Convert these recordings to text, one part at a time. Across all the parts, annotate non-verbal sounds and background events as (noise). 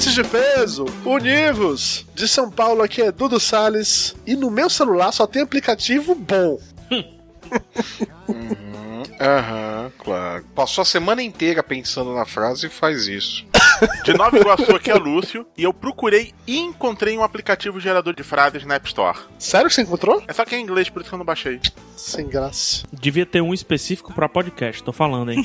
Ouvintes de peso, univos! De São Paulo aqui é Dudu Salles e no meu celular só tem aplicativo bom. Aham, claro. Passou a semana inteira pensando na frase e faz isso. (laughs) De Nova Iguaçu aqui é Lúcio e eu procurei e encontrei um aplicativo gerador de frases na App Store. Sério que você encontrou? É só que é em inglês, por isso que eu não baixei. Sem graça. Devia ter um específico pra podcast, tô falando, hein?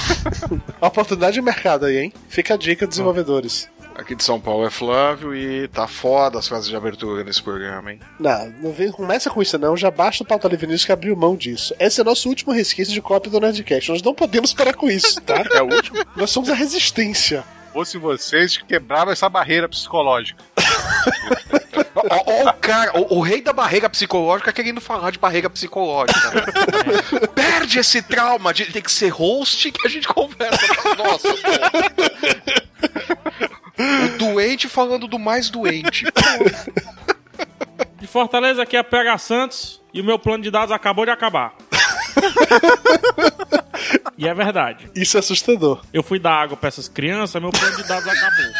(laughs) Oportunidade de mercado aí, hein? Fica a dica, desenvolvedores. Aqui de São Paulo é Flávio e tá foda as frases de abertura nesse programa, hein? Não, não vem, começa com isso não, já basta o Pauta Livre News que abriu mão disso. Esse é nosso último resquício de cópia do Nerdcast. Nós não podemos parar com isso, tá? É o último? Nós somos a resistência. fosse vocês que quebraram essa barreira psicológica. (laughs) Ó, o cara, o, o rei da barreira psicológica querendo falar de barreira psicológica. (laughs) Perde esse trauma de ter que ser host que a gente conversa. Nossa, pô. O doente falando do mais doente. De Fortaleza aqui é PH Santos e o meu plano de dados acabou de acabar. (laughs) e é verdade. Isso é assustador. Eu fui dar água pra essas crianças, meu plano de dados acabou.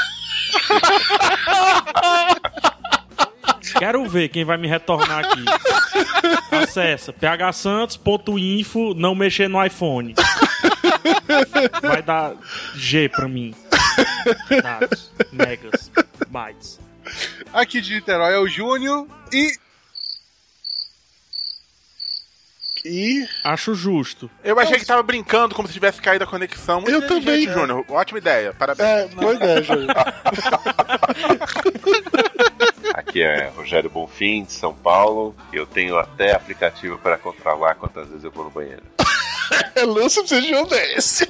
(laughs) Quero ver quem vai me retornar aqui. Acessa phsantos.info, não mexer no iPhone. Vai dar G pra mim. Dados, megas, bytes. Aqui de Niterói é o Júnior e E Acho justo. Eu achei que tava brincando como se tivesse caído a conexão. Muito Eu também. Júnior. Ótima ideia. Parabéns. é, boa ideia, Júlio. (laughs) Aqui é Rogério Bonfim, de São Paulo. Eu tenho até aplicativo para controlar quantas vezes eu vou no banheiro. É (laughs) Lúcio precisa de um desse.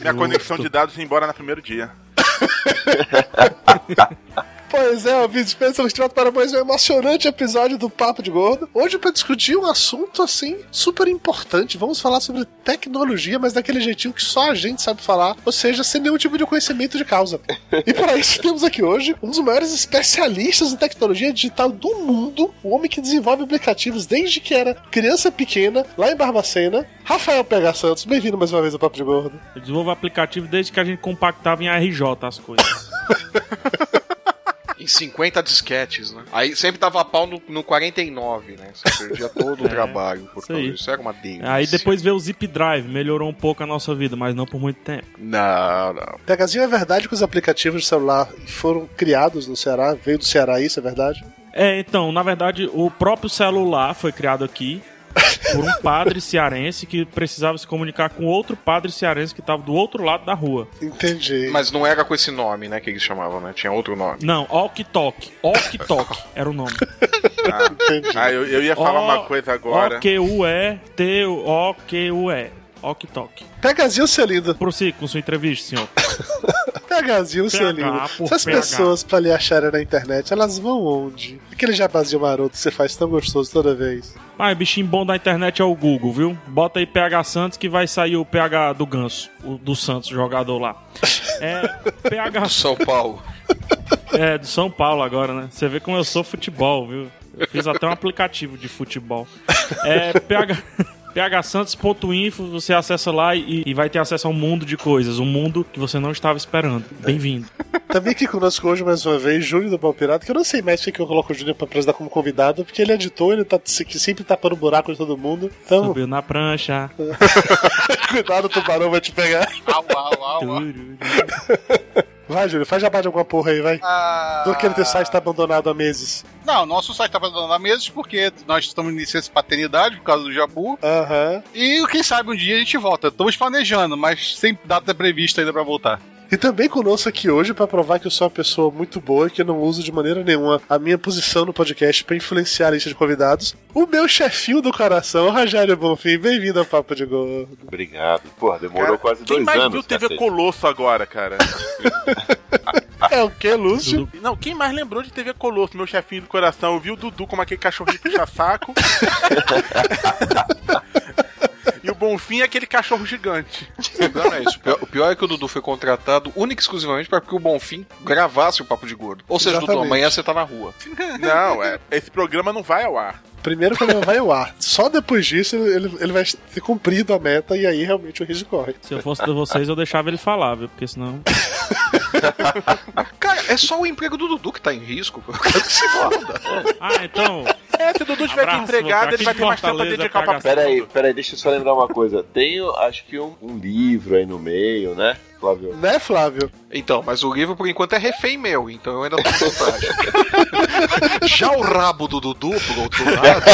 Minha conexão de dados ia embora no primeiro dia. (laughs) Pois é, ouvintes, pensamos que para mais um emocionante episódio do Papo de Gordo. Hoje para discutir um assunto assim super importante. Vamos falar sobre tecnologia, mas daquele jeitinho que só a gente sabe falar, ou seja, sem nenhum tipo de conhecimento de causa. E para isso temos aqui hoje um dos maiores especialistas em tecnologia digital do mundo, o homem que desenvolve aplicativos desde que era criança pequena, lá em Barbacena, Rafael PH Santos. Bem-vindo mais uma vez ao Papo de Gordo. Eu desenvolvo aplicativo desde que a gente compactava em RJ as coisas. (laughs) Em 50 disquetes, né? Aí sempre dava pau no, no 49, né? Você perdia todo o (laughs) É, trabalho por isso causa disso. Era uma delícia. Aí depois veio o Zip Drive, melhorou um pouco a nossa vida, mas não por muito tempo. Não, não. PHzinho, é verdade que os aplicativos de celular foram criados no Ceará? Veio do Ceará isso, é verdade? É, então, na verdade, o próprio celular foi criado aqui por um padre cearense que precisava se comunicar com outro padre cearense que estava do outro lado da rua. Entendi. Mas não era com esse nome, né? Que eles chamavam, né? Tinha outro nome. Não, Ok Tok. Ok Tok (laughs) era o nome. Ah, eu, eu ia falar uma coisa agora. O-Q-U-E-T-O-Q-U-E. Ok Tok. PHzinho Celindo. Prossiga com sua entrevista, senhor. (laughs) PHzinho PH Celindo. por Se as PH. pessoas pra lhe acharem na internet, elas vão onde? Aquele jabazinho maroto que você faz tão gostoso toda vez. Mas bichinho bom da internet é o Google, viu? Bota aí PH Santos que vai sair o PH do Ganso, o do Santos, jogador lá. É PH São Paulo. É, do São Paulo agora, né? Você vê como eu sou futebol, viu? Eu fiz até um aplicativo de futebol. É ph, phsantos.info, você acessa lá e, e vai ter acesso a um mundo de coisas, um mundo que você não estava esperando. Bem-vindo. (laughs) Também aqui conosco hoje, mais uma vez, Júnior do Pau Pirata, que eu não sei mais que eu coloco o Júnior pra apresentar como convidado, porque ele é editor, ele tá que sempre tapando buraco de todo mundo. Então, Subiu na prancha. (laughs) cuidado, o tubarão vai te pegar. Au, au, au, au. Vai, Júnior, faz jabá de alguma porra aí, vai. Ah, Do que ele ter site tá abandonado há meses. Não, nosso site tá abandonado há meses porque nós estamos em licença de paternidade por causa do Jabu. Aham. E quem sabe um dia a gente volta. Estamos planejando, mas sem data prevista ainda pra voltar. E também conosco aqui hoje pra provar que eu sou uma pessoa muito boa e que eu não uso de maneira nenhuma a minha posição no podcast pra influenciar a lista de convidados, o meu chefinho do coração, Rogério Bonfim. Bem-vindo ao Papo de Gordo. Obrigado. Porra, demorou Cara, quase Quem dois mais anos. viu TV cacete. Colosso agora, cara? (laughs) É o que, Lúcio? (laughs) Não, quem mais lembrou de TV Colosso, meu chefinho do coração? Eu vi o Dudu como aquele cachorrinho puxa-saco. e (laughs) o Bonfim é aquele cachorro gigante. Não, não é isso. O pior, o pior é que o Dudu foi contratado única e exclusivamente para que o Bonfim gravasse o Papo de Gordo. Ou seja, Dudu, Exatamente. amanhã você tá na rua. Não, é, esse programa não vai ao ar. Primeiro quando ele vai ao ar. Só depois disso ele, ele- ele vai ter cumprido a meta e aí realmente o risco corre. Se eu fosse de vocês, eu deixava ele falar, viu? Porque senão. (laughs) Cara, é só o emprego do Dudu que tá em risco. Eu quero que se foda. Ah, então. É, se o Dudu tiver Abraço, empregado, aqui ele vai ter mais tempo pra dedicar pra caga- Pera aí, pera aí, deixa eu só lembrar uma coisa. Tem, acho que um, um livro aí no meio, né, Flávio? Né, Flávio? Então, mas o livro por enquanto é refém meu, então eu ainda tô em vantagem. Já o rabo do Dudu, por outro lado,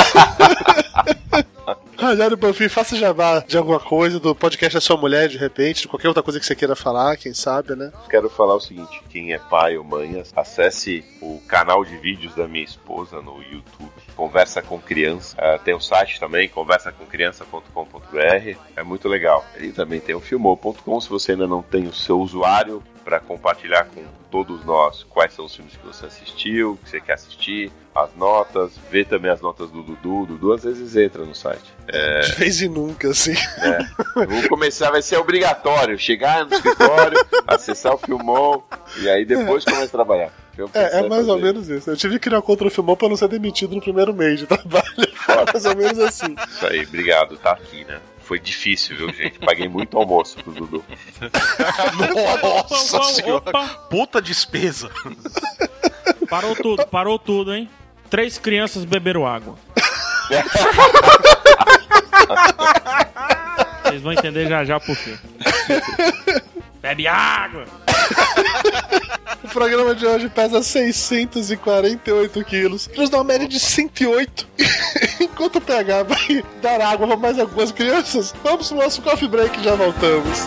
(laughs) Rogério Bonfim, faça jabá de alguma coisa, do podcast da sua mulher, de repente, de qualquer outra coisa que você queira falar, quem sabe, né? Quero falar o seguinte: quem é pai ou mãe, acesse o canal de vídeos da minha esposa no YouTube. Conversa com criança. Ah, tem o site também, conversaconcriança.com.br. É muito legal. E também tem o filmou.com se você ainda não tem o seu usuário para compartilhar com todos nós quais são os filmes que você assistiu, que você quer assistir, as notas, ver também as notas do Dudu. Dudu às vezes entra no site. É, De vez em nunca, assim. eu Vou começar, vai ser obrigatório. Chegar no escritório, acessar o Filmon e aí depois começar a trabalhar. É, é mais ou fazer. menos isso. Eu tive que criar contra o Filmão pra não ser demitido no primeiro mês de trabalho. (laughs) mais ou menos assim. Isso aí, obrigado, tá aqui, né? Foi difícil, viu, gente? Paguei muito almoço pro Dudu. nossa Opa, senhora. opa, Puta despesa. parou tudo, parou tudo, hein? Três crianças beberam água. (laughs) Vocês vão entender já já por quê. Bebe água! O programa de hoje pesa 648 quilos, que nos dá uma média de 108. (laughs) Enquanto o PH vai dar água pra mais algumas crianças, vamos pro nosso coffee break e já voltamos.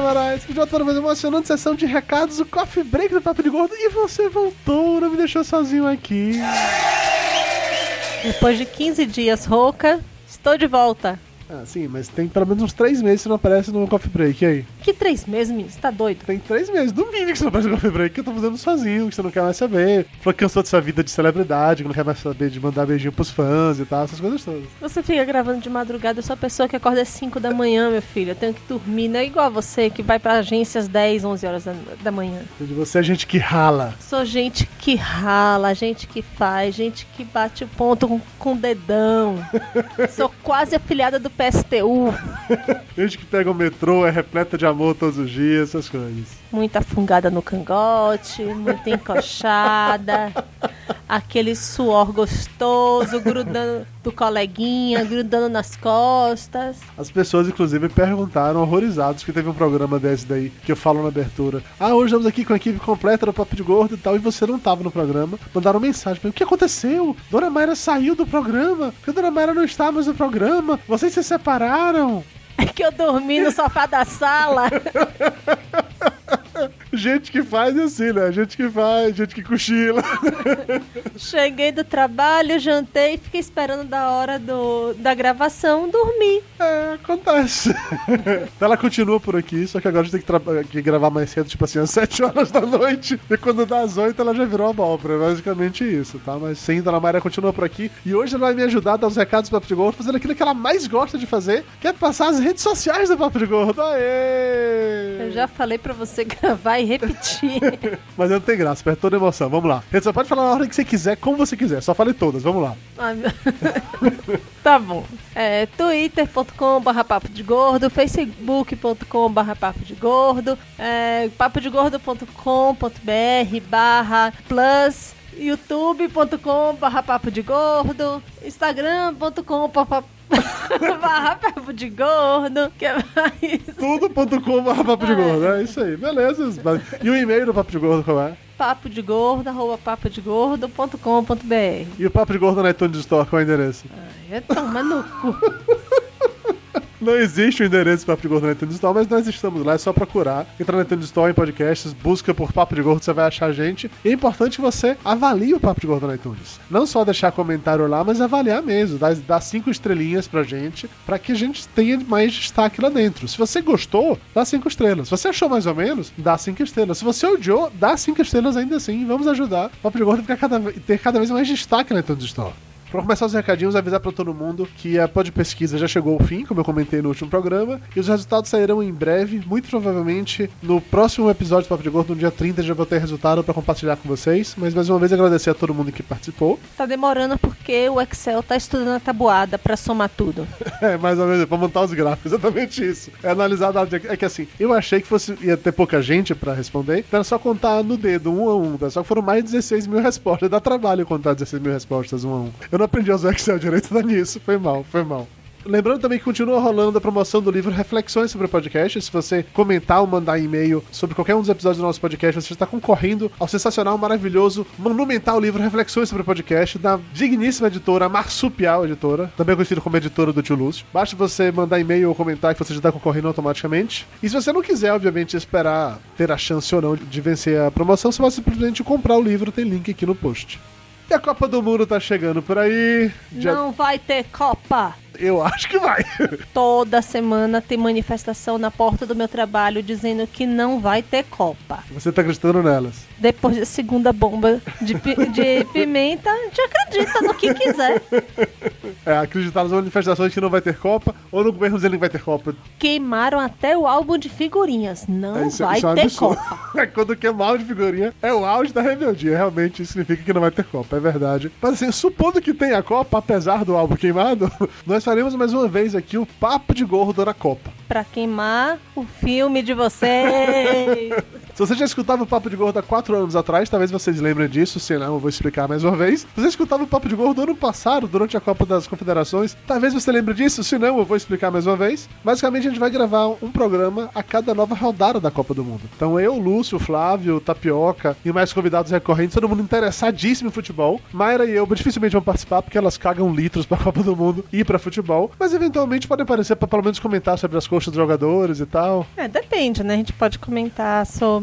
Moraes. Que já para mais uma emocionante sessão de recados, o coffee break do Papo de Gordo. E você voltou, não me deixou sozinho aqui. Depois de 15 dias rouca, estou de volta. Ah, sim, mas tem pelo menos uns três meses que você não aparece no coffee break. E aí? Que três meses, menino? Você tá doido? Tem três meses, no mínimo, que você não aparece no coffee break, que eu tô fazendo sozinho, que você não quer mais saber. Falou que cansou dessa vida de celebridade, que não quer mais saber de mandar beijinho pros fãs e tal, essas coisas todas. Você fica gravando de madrugada, eu sou a pessoa que acorda às 5 da manhã, meu filho. Eu tenho que dormir, não é igual a você que vai pra agência às 10, 11 horas da, da manhã. De você é gente que rala. Sou gente que rala, gente que faz, gente que bate o ponto com, com o dedão. (laughs) sou quase afiliada do PSTU. (laughs) Gente que pega o metrô, é repleta de amor todos os dias, essas coisas. Muita fungada no cangote, muita encoxada, aquele suor gostoso grudando do coleguinha, grudando nas costas. As pessoas, inclusive, perguntaram, horrorizados, que teve um programa desse daí, que eu falo na abertura. Ah, hoje estamos aqui com a equipe completa do Papo de Gordo e tal, e você não tava no programa. Mandaram mensagem pra mim, o que aconteceu? Dona Mayra saiu do programa, porque a Dona Mayra não está mais no programa, vocês se separaram. É que eu dormi no sofá da sala. (laughs) Gente que faz é assim, né? Gente que faz, gente que cochila. (laughs) Cheguei do trabalho, jantei, fiquei esperando da hora do, da gravação, dormi. É, acontece. (laughs) ela continua por aqui, só que agora a gente tem que, que gravar mais cedo, tipo assim, às (laughs) 7 horas da noite. E quando dá às 8, ela já virou abóbora. É basicamente isso, tá? Mas sim, Dona Maria continua por aqui. E hoje ela vai me ajudar a dar os recados do Papo de Gordo, fazendo aquilo que ela mais gosta de fazer, que é passar as redes sociais do Papo de Gordo. Aê! Eu já falei pra você gravar e repetir. (laughs) Mas eu não tenho graça, perde toda emoção. Vamos lá. Você pode falar na ordem que você quiser, como você quiser. Só fale todas, vamos lá. (laughs) Tá bom. É, twitter.com.br papo de gordo, facebook.com.br papo de gordo, é, papodegordo.com.br barra plus, youtube.com barra papo de gordo, instagram.com (laughs) barra papo de gordo, que é mais Tudo.com barra Papo de Gordo. É isso aí, beleza. E o e-mail do Papo de Gordo qual é? papo de gordo, arroba papo de gordo.com.br. E o Papo de Gordo na iTunes Store, qual é o endereço? É toma no cu. (laughs) Não existe o endereço Papo de Gordo na iTunes Store, mas nós estamos lá, é só procurar. Entra na iTunes Store em podcasts, busca por Papo de Gordo, você vai achar a gente. E é importante você avalie o Papo de Gordo na iTunes. Não só deixar comentário lá, mas avaliar mesmo. Dar, dar cinco estrelinhas pra gente, pra que a gente tenha mais destaque lá dentro. Se você gostou, dá cinco estrelas. Se você achou mais ou menos, dá cinco estrelas. Se você odiou, dá cinco estrelas ainda assim. Vamos ajudar o Papo de Gordo a ficar cada, ter cada vez mais destaque na iTunes Store. Pra começar os recadinhos, avisar pra todo mundo que a pod pesquisa já chegou ao fim, como eu comentei no último programa, e os resultados sairão em breve, muito provavelmente no próximo episódio do Papo de Gordo, no dia 30, já vou ter resultado pra compartilhar com vocês. Mas mais uma vez agradecer a todo mundo que participou. Tá demorando porque o Excel tá estudando a tabuada pra somar tudo. (laughs) É, mais ou menos, pra montar os gráficos, (laughs) exatamente isso. É analisar dados. É que assim, eu achei que fosse ia ter pouca gente pra responder, então era só contar no dedo, um a um, tá? Só que foram mais de 16 mil respostas. Dá trabalho contar 16 mil respostas, um a um. Eu não aprendi a usar Excel direito dá nisso. Foi mal, foi mal. Lembrando também que continua rolando a promoção do livro Reflexões sobre Podcast. Se você comentar ou mandar e-mail sobre qualquer um dos episódios do nosso podcast, você está concorrendo ao sensacional, maravilhoso, monumental livro Reflexões sobre Podcast, da digníssima editora Marsupial Editora, também conhecida como editora do Tio Lúcio. Basta você mandar e-mail ou comentar que você já está concorrendo automaticamente. E se você não quiser, obviamente, esperar ter a chance ou não de vencer a promoção, você pode simplesmente comprar o livro, tem link aqui no post. E a Copa do Mundo tá chegando por aí. Não vai ter Copa. Eu acho que vai. (laughs) Toda semana tem manifestação na porta do meu trabalho dizendo que não vai ter Copa. Você tá acreditando nelas. Depois da segunda bomba de, pi- de (laughs) pimenta, a gente acredita no que quiser. É, acreditar nas manifestações que não vai ter Copa, ou no governo dizendo que vai ter Copa. Queimaram até o álbum de figurinhas. Não É, isso, vai isso é ter absurdo. Copa. (laughs) Quando queimar de figurinha, é o auge da rebeldia. Realmente isso significa que não vai ter Copa, é verdade. Mas assim, supondo que tenha Copa, apesar do álbum queimado, nós faremos mais uma vez aqui o Papo de Gordo na Copa. Pra queimar o filme de vocês. (laughs) Se você já escutava o Papo de Gordo há quatro anos atrás, talvez vocês lembrem disso, se não, eu vou explicar mais uma vez. Se você escutava o Papo de Gordo ano passado, durante a Copa das Confederações, talvez você lembre disso, se não, eu vou explicar mais uma vez. Basicamente, a gente vai gravar um programa a cada nova rodada da Copa do Mundo. Então, eu, Lúcio, Flávio, Tapioca e mais convidados recorrentes, todo mundo interessadíssimo em futebol. Mayra e eu dificilmente vão participar porque elas cagam litros pra Copa do Mundo e pra futebol, mas eventualmente podem aparecer pra pelo menos comentar sobre as coxas dos jogadores e tal. É, depende, né? A gente pode comentar sobre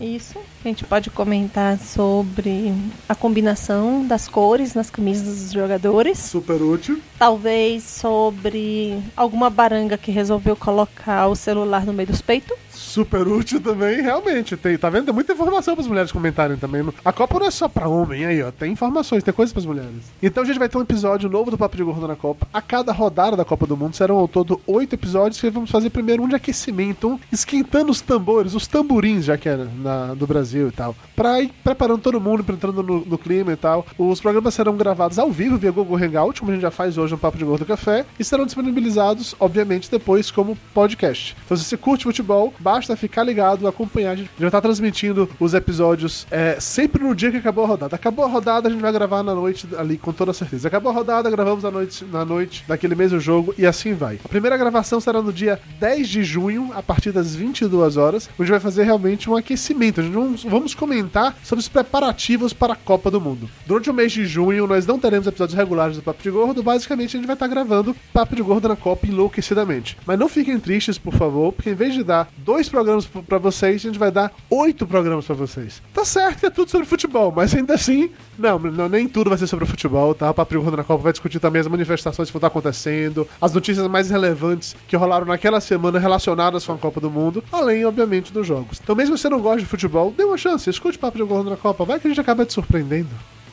isso. A gente pode comentar sobre a combinação das cores nas camisas dos jogadores. Super útil. Talvez sobre alguma baranga que resolveu colocar o celular no meio dos peitos. Super útil também, realmente. Tem, tá vendo? Tem muita informação para as mulheres comentarem também. A Copa não é só pra homem aí, ó. Tem informações, tem coisas para as mulheres. Então a gente vai ter um episódio novo do Papo de Gordo na Copa. A cada rodada da Copa do Mundo serão ao todo oito episódios que vamos fazer primeiro um de aquecimento, um esquentando os tambores, os tamborins, já que é na, do Brasil e tal. Pra ir preparando todo mundo, entrando no, no clima e tal. Os programas serão gravados ao vivo via Google Hangout, como a gente já faz hoje no Papo de Gordo Café, e serão disponibilizados, obviamente, depois como podcast. Então se você curte futebol, basta ficar ligado, acompanhar. A gente vai estar transmitindo os episódios é, sempre no dia que acabou a rodada. Acabou a rodada, a gente vai gravar na noite ali com toda certeza. Acabou a rodada, gravamos à noite, na noite daquele mesmo jogo e assim vai. A primeira gravação será no dia 10 de junho, a partir das 22 horas, onde vai fazer realmente um aquecimento. A gente vamos, vamos comentar sobre os preparativos para a Copa do Mundo. Durante o mês de junho, nós não teremos episódios regulares do Papo de Gordo. Basicamente, a gente vai estar gravando Papo de Gordo na Copa enlouquecidamente. Mas não fiquem tristes, por favor, porque em vez de dar dois dois programas p- pra vocês, a gente vai dar oito programas pra vocês. Tá certo que é tudo sobre futebol, mas ainda assim, não, não, nem tudo vai ser sobre futebol, tá? O Papo Gordo na Copa vai discutir também as manifestações que vão estar acontecendo, as notícias mais relevantes que rolaram naquela semana relacionadas com a Copa do Mundo, além, obviamente, dos jogos. Então, mesmo se você não gosta de futebol, dê uma chance, escute o Papo de Gordo na Copa, vai que a gente acaba te surpreendendo.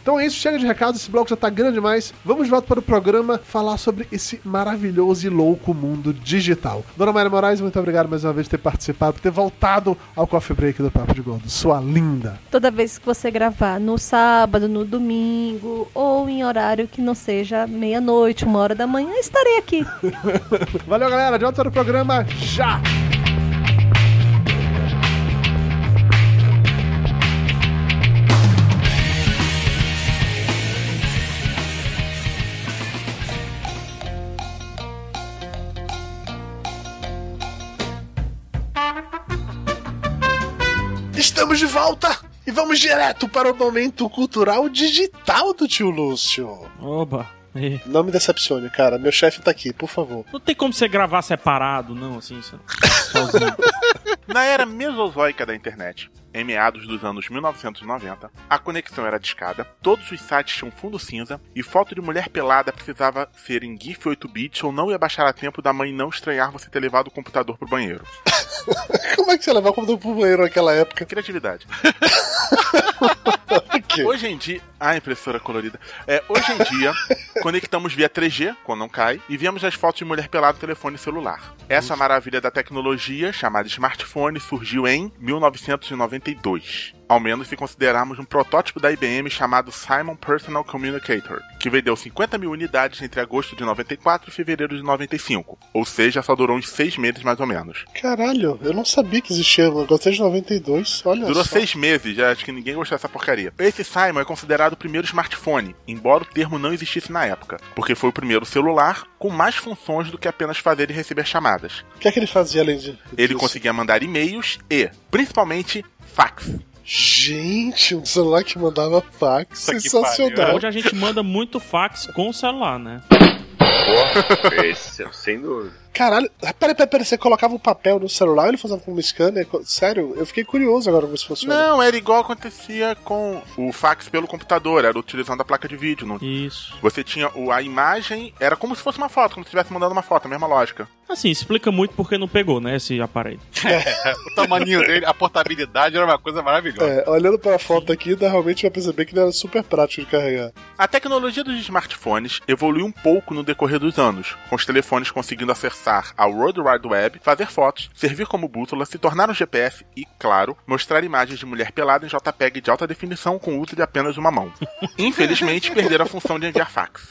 Então é isso, chega de recados, esse bloco já tá grande demais. Vamos de volta para o programa falar sobre esse maravilhoso e louco mundo digital. Dona Maria Moraes, muito obrigado mais uma vez por ter participado, por ter voltado ao Coffee Break do Papo de Gordo. Sua linda. Toda vez que você gravar no sábado, no domingo ou em horário que não seja meia-noite, uma hora da manhã, estarei aqui. (laughs) Valeu, galera. De volta para o programa já! Estamos de volta e vamos direto para o momento cultural digital do tio Lúcio. Oba. E Não me decepcione, cara. Meu chefe tá aqui, por favor. Não tem como você gravar separado, não, assim, só- sozinho. (laughs) Na era mesozoica da internet, em meados dos anos 1990, a conexão era discada, todos os sites tinham fundo cinza e foto de mulher pelada precisava ser em GIF 8 bits ou não ia baixar a tempo da mãe não estranhar você ter levado o computador pro banheiro. (laughs) Como é que você levava o computador pro banheiro naquela época? Criatividade. (laughs) Hoje em dia. Ah, impressora colorida. É, hoje em dia, (laughs) conectamos via 3G, quando não cai, e vemos as fotos de mulher pelada no telefone celular. Essa maravilha da tecnologia, chamada smartphone, surgiu em 1992. Ao menos se considerarmos um protótipo da IBM chamado Simon Personal Communicator, que vendeu 50 mil unidades entre agosto de 94 e fevereiro de 95. Ou seja, só durou uns seis meses mais ou menos. Caralho, eu não sabia que existia. Eu gostei de 92. Olha Durou só. seis meses, já acho que ninguém gostou dessa porcaria. Esse Simon é considerado o primeiro smartphone, embora o termo não existisse na época, porque foi o primeiro celular com mais funções do que apenas fazer e receber chamadas. O que é que ele fazia além de. Ele conseguia mandar e-mails e, principalmente, fax. Gente, um celular que mandava fax. Sensacional. Hoje a gente manda muito fax com o celular, né? Porra, (laughs) esse, sem dúvida. Caralho, peraí, peraí, peraí, você colocava o papel no celular e ele fazia com um scanner? Sério, eu fiquei curioso agora como isso funciona. Não, era igual acontecia com o fax pelo computador, era utilizando a placa de vídeo. Não... Isso. Você tinha o, a imagem, era como se fosse uma foto, como se estivesse mandando uma foto, a mesma lógica. Assim, explica muito porque não pegou, né, esse aparelho. (laughs) o tamanho dele, a portabilidade era uma coisa maravilhosa. É, olhando pra foto aqui, dá realmente vai perceber que ele era super prático de carregar. A tecnologia dos smartphones evoluiu um pouco no decorrer dos anos, com os telefones conseguindo acessar a World Wide Web, fazer fotos, servir como bússola, se tornar um GPS e, claro, mostrar imagens de mulher pelada em JPEG de alta definição com o uso de apenas uma mão. Infelizmente, perderam a função de enviar fax.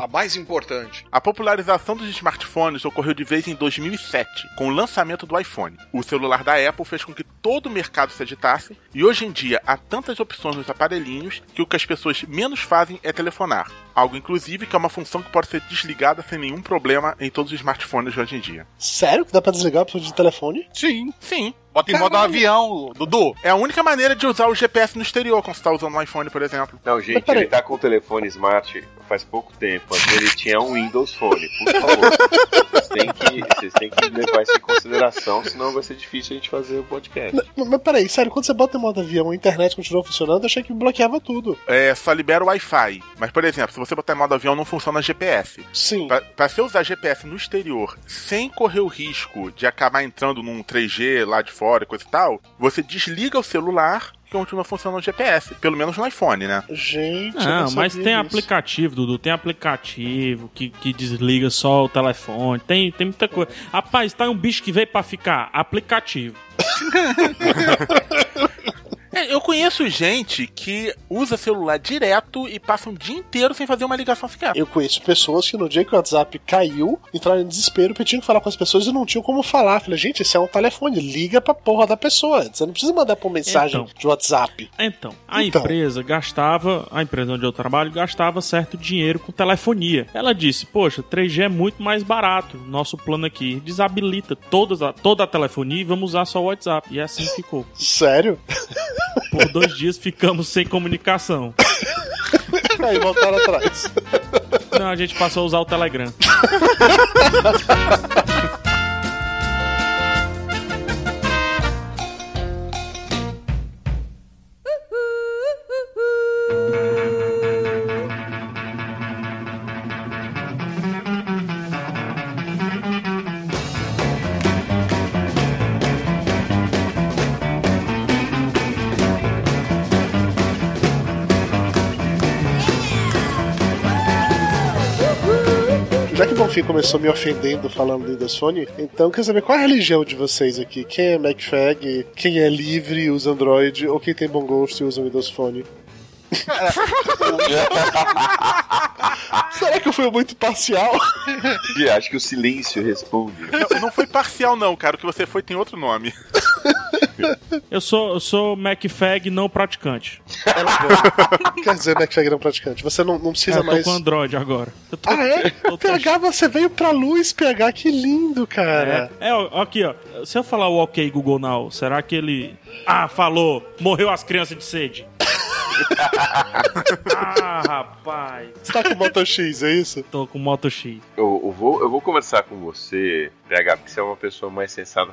A mais importante. A popularização dos smartphones ocorreu de vez em 2007, com o lançamento do iPhone. O celular da Apple fez com que todo o mercado se agitasse, e hoje em dia há tantas opções nos aparelhinhos que o que as pessoas menos fazem é telefonar. Algo, inclusive, que é uma função que pode ser desligada sem nenhum problema em todos os smartphones de hoje em dia. Sério que dá pra desligar opção de telefone? Sim. Sim. Bota em modo avião, Dudu. É a única maneira de usar o GPS no exterior quando você está usando um iPhone, por exemplo. Não, gente, ele tá com o telefone smart faz pouco tempo. Ele tinha um Windows Phone, por favor. (laughs) Vocês têm que, vocês têm que levar isso em consideração, senão vai ser difícil a gente fazer o podcast. Mas, mas peraí, sério, quando você bota em modo avião a internet continua funcionando, eu achei que bloqueava tudo. É, só libera o Wi-Fi. Mas, por exemplo, se você botar em modo avião, não funciona GPS. Sim. Pra, pra você usar GPS no exterior sem correr o risco de acabar entrando num 3G lá de fora e coisa e tal, você desliga o celular que continua funcionando o GPS. Pelo menos no iPhone, né? Gente, Não, não mas tem disso. aplicativo, Dudu. Tem aplicativo que, que desliga só o telefone. Tem, tem muita coisa. Rapaz, tá um bicho que veio pra ficar. Aplicativo. (laughs) É, eu conheço gente que usa celular direto e passa um dia inteiro sem fazer uma ligação sequer. Eu conheço pessoas que no dia que o WhatsApp caiu, entraram em desespero porque tinham que falar com as pessoas e não tinham como falar. Falei, gente, esse é um telefone, liga pra porra da pessoa. Você não precisa mandar por mensagem Então. de WhatsApp. Então, a Então. empresa gastava, a empresa onde eu trabalho gastava certo dinheiro com telefonia. Ela disse: Poxa, 3G é muito mais barato. Nosso plano aqui desabilita todas a, toda a telefonia e vamos usar só o WhatsApp. E assim ficou. Sério? Por dois dias ficamos sem comunicação. Aí voltaram atrás. Não, a gente passou a usar o Telegram. (laughs) Já que o Bonfim começou me ofendendo falando do Windows Phone, então eu quero saber qual é a religião de vocês aqui? Quem é MacFag? Quem é livre e usa Android? Ou quem tem bom gosto e usa Windows Phone? Será que eu fui muito parcial? E acho que o silêncio responde. Não, não foi parcial, não, cara. O que você foi tem outro nome. Eu sou, eu sou MacFag não praticante. (laughs) Quer dizer, MacFag não praticante. Você não, não precisa eu tô mais. com Android agora. Eu tô- Ah, é? eu tô- PH, você veio pra luz, PH, que lindo, cara. É, é, ó, aqui, ó. Se eu falar o ok Google Now, será que ele. Ah, falou! Morreu as crianças de sede. Ah, rapaz. Você tá com Moto X, é isso? Tô com Moto X. Eu, eu vou, eu vou conversar com você, PH, porque você é uma pessoa mais sensata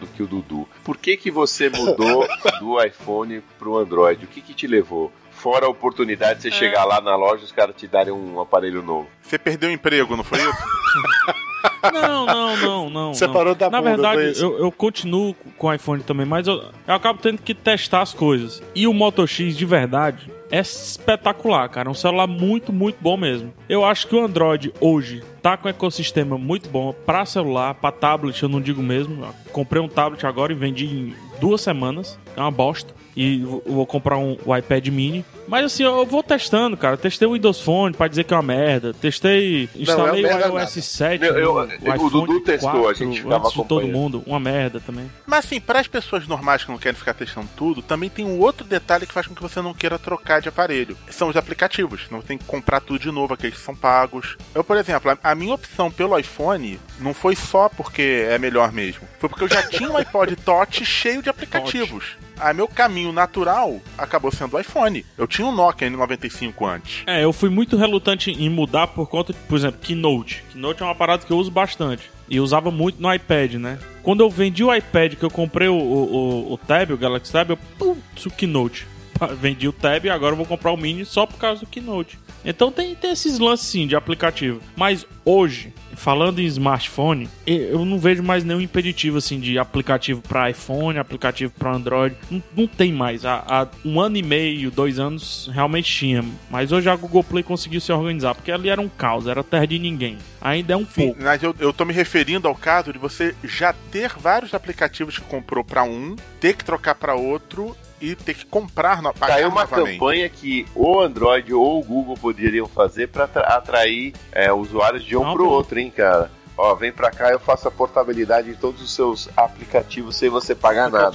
do que o Dudu. Por que, que você mudou (laughs) do iPhone pro Android? O que, que te levou? Fora a oportunidade de você chegar lá na loja e os caras te darem um aparelho novo. Você perdeu o emprego, não foi isso? (laughs) Não, não, não, não. Você não. parou da Na bunda, foi verdade, eu, eu continuo com o iPhone também, mas eu, eu acabo tendo que testar as coisas. E o Moto X, de verdade, é espetacular, cara. É um celular muito, muito bom mesmo. Eu acho que o Android hoje tá com um ecossistema muito bom pra celular, pra tablet, eu não digo mesmo. Eu comprei um tablet agora e vendi em duas semanas. É uma bosta. E vou vou comprar um o iPad mini. Mas assim, eu vou testando, cara. Testei o Windows Phone pra dizer que é uma merda. Testei. Instalei merda o iOS 7. Eu- eu- no- o iPhone Dudu testou, 4, a gente ficava de todo mundo. Uma merda também. Mas assim, para as pessoas normais que não querem ficar testando tudo, também tem um outro detalhe que faz com que você não queira trocar de aparelho. São os aplicativos. Não tem que comprar tudo de novo, aqueles que são pagos. Eu, por exemplo, a- a minha opção pelo iPhone não foi só porque é melhor mesmo. Foi porque eu já tinha um iPod Touch cheio de aplicativos. Aí meu caminho natural acabou sendo o iPhone. Eu tinha um Nokia N95 antes. É, eu fui muito relutante em mudar por conta, de, por exemplo, Keynote. Keynote é uma parada que eu uso bastante. E usava muito no iPad, né? Quando eu vendi o iPad, que eu comprei o, o, o, o Tab, o Galaxy Tab, eu, putz, o Keynote. Pá, (laughs) Vendi o Tab e agora eu vou comprar o Mini só por causa do Keynote. Então tem, tem esses lances sim de aplicativo. Mas hoje, falando em smartphone, eu não vejo mais nenhum impeditivo assim de aplicativo para iPhone, aplicativo para Android. Não, não tem mais. Há, há um ano e meio, dois anos, realmente tinha. Mas hoje a Google Play conseguiu se organizar, porque ali era um caos, era terra de ninguém. Ainda é um Sim, pouco. mas eu, eu tô me referindo ao caso de você já ter vários aplicativos que comprou pra um, ter que trocar pra outro e ter que comprar no, pagar Caiu uma novamente. campanha que ou Android ou o Google poderiam fazer pra atra- atrair é, usuários de um pro pô. outro, hein, cara? Ó, vem pra cá eu faço a portabilidade de todos os seus aplicativos sem você pagar nada.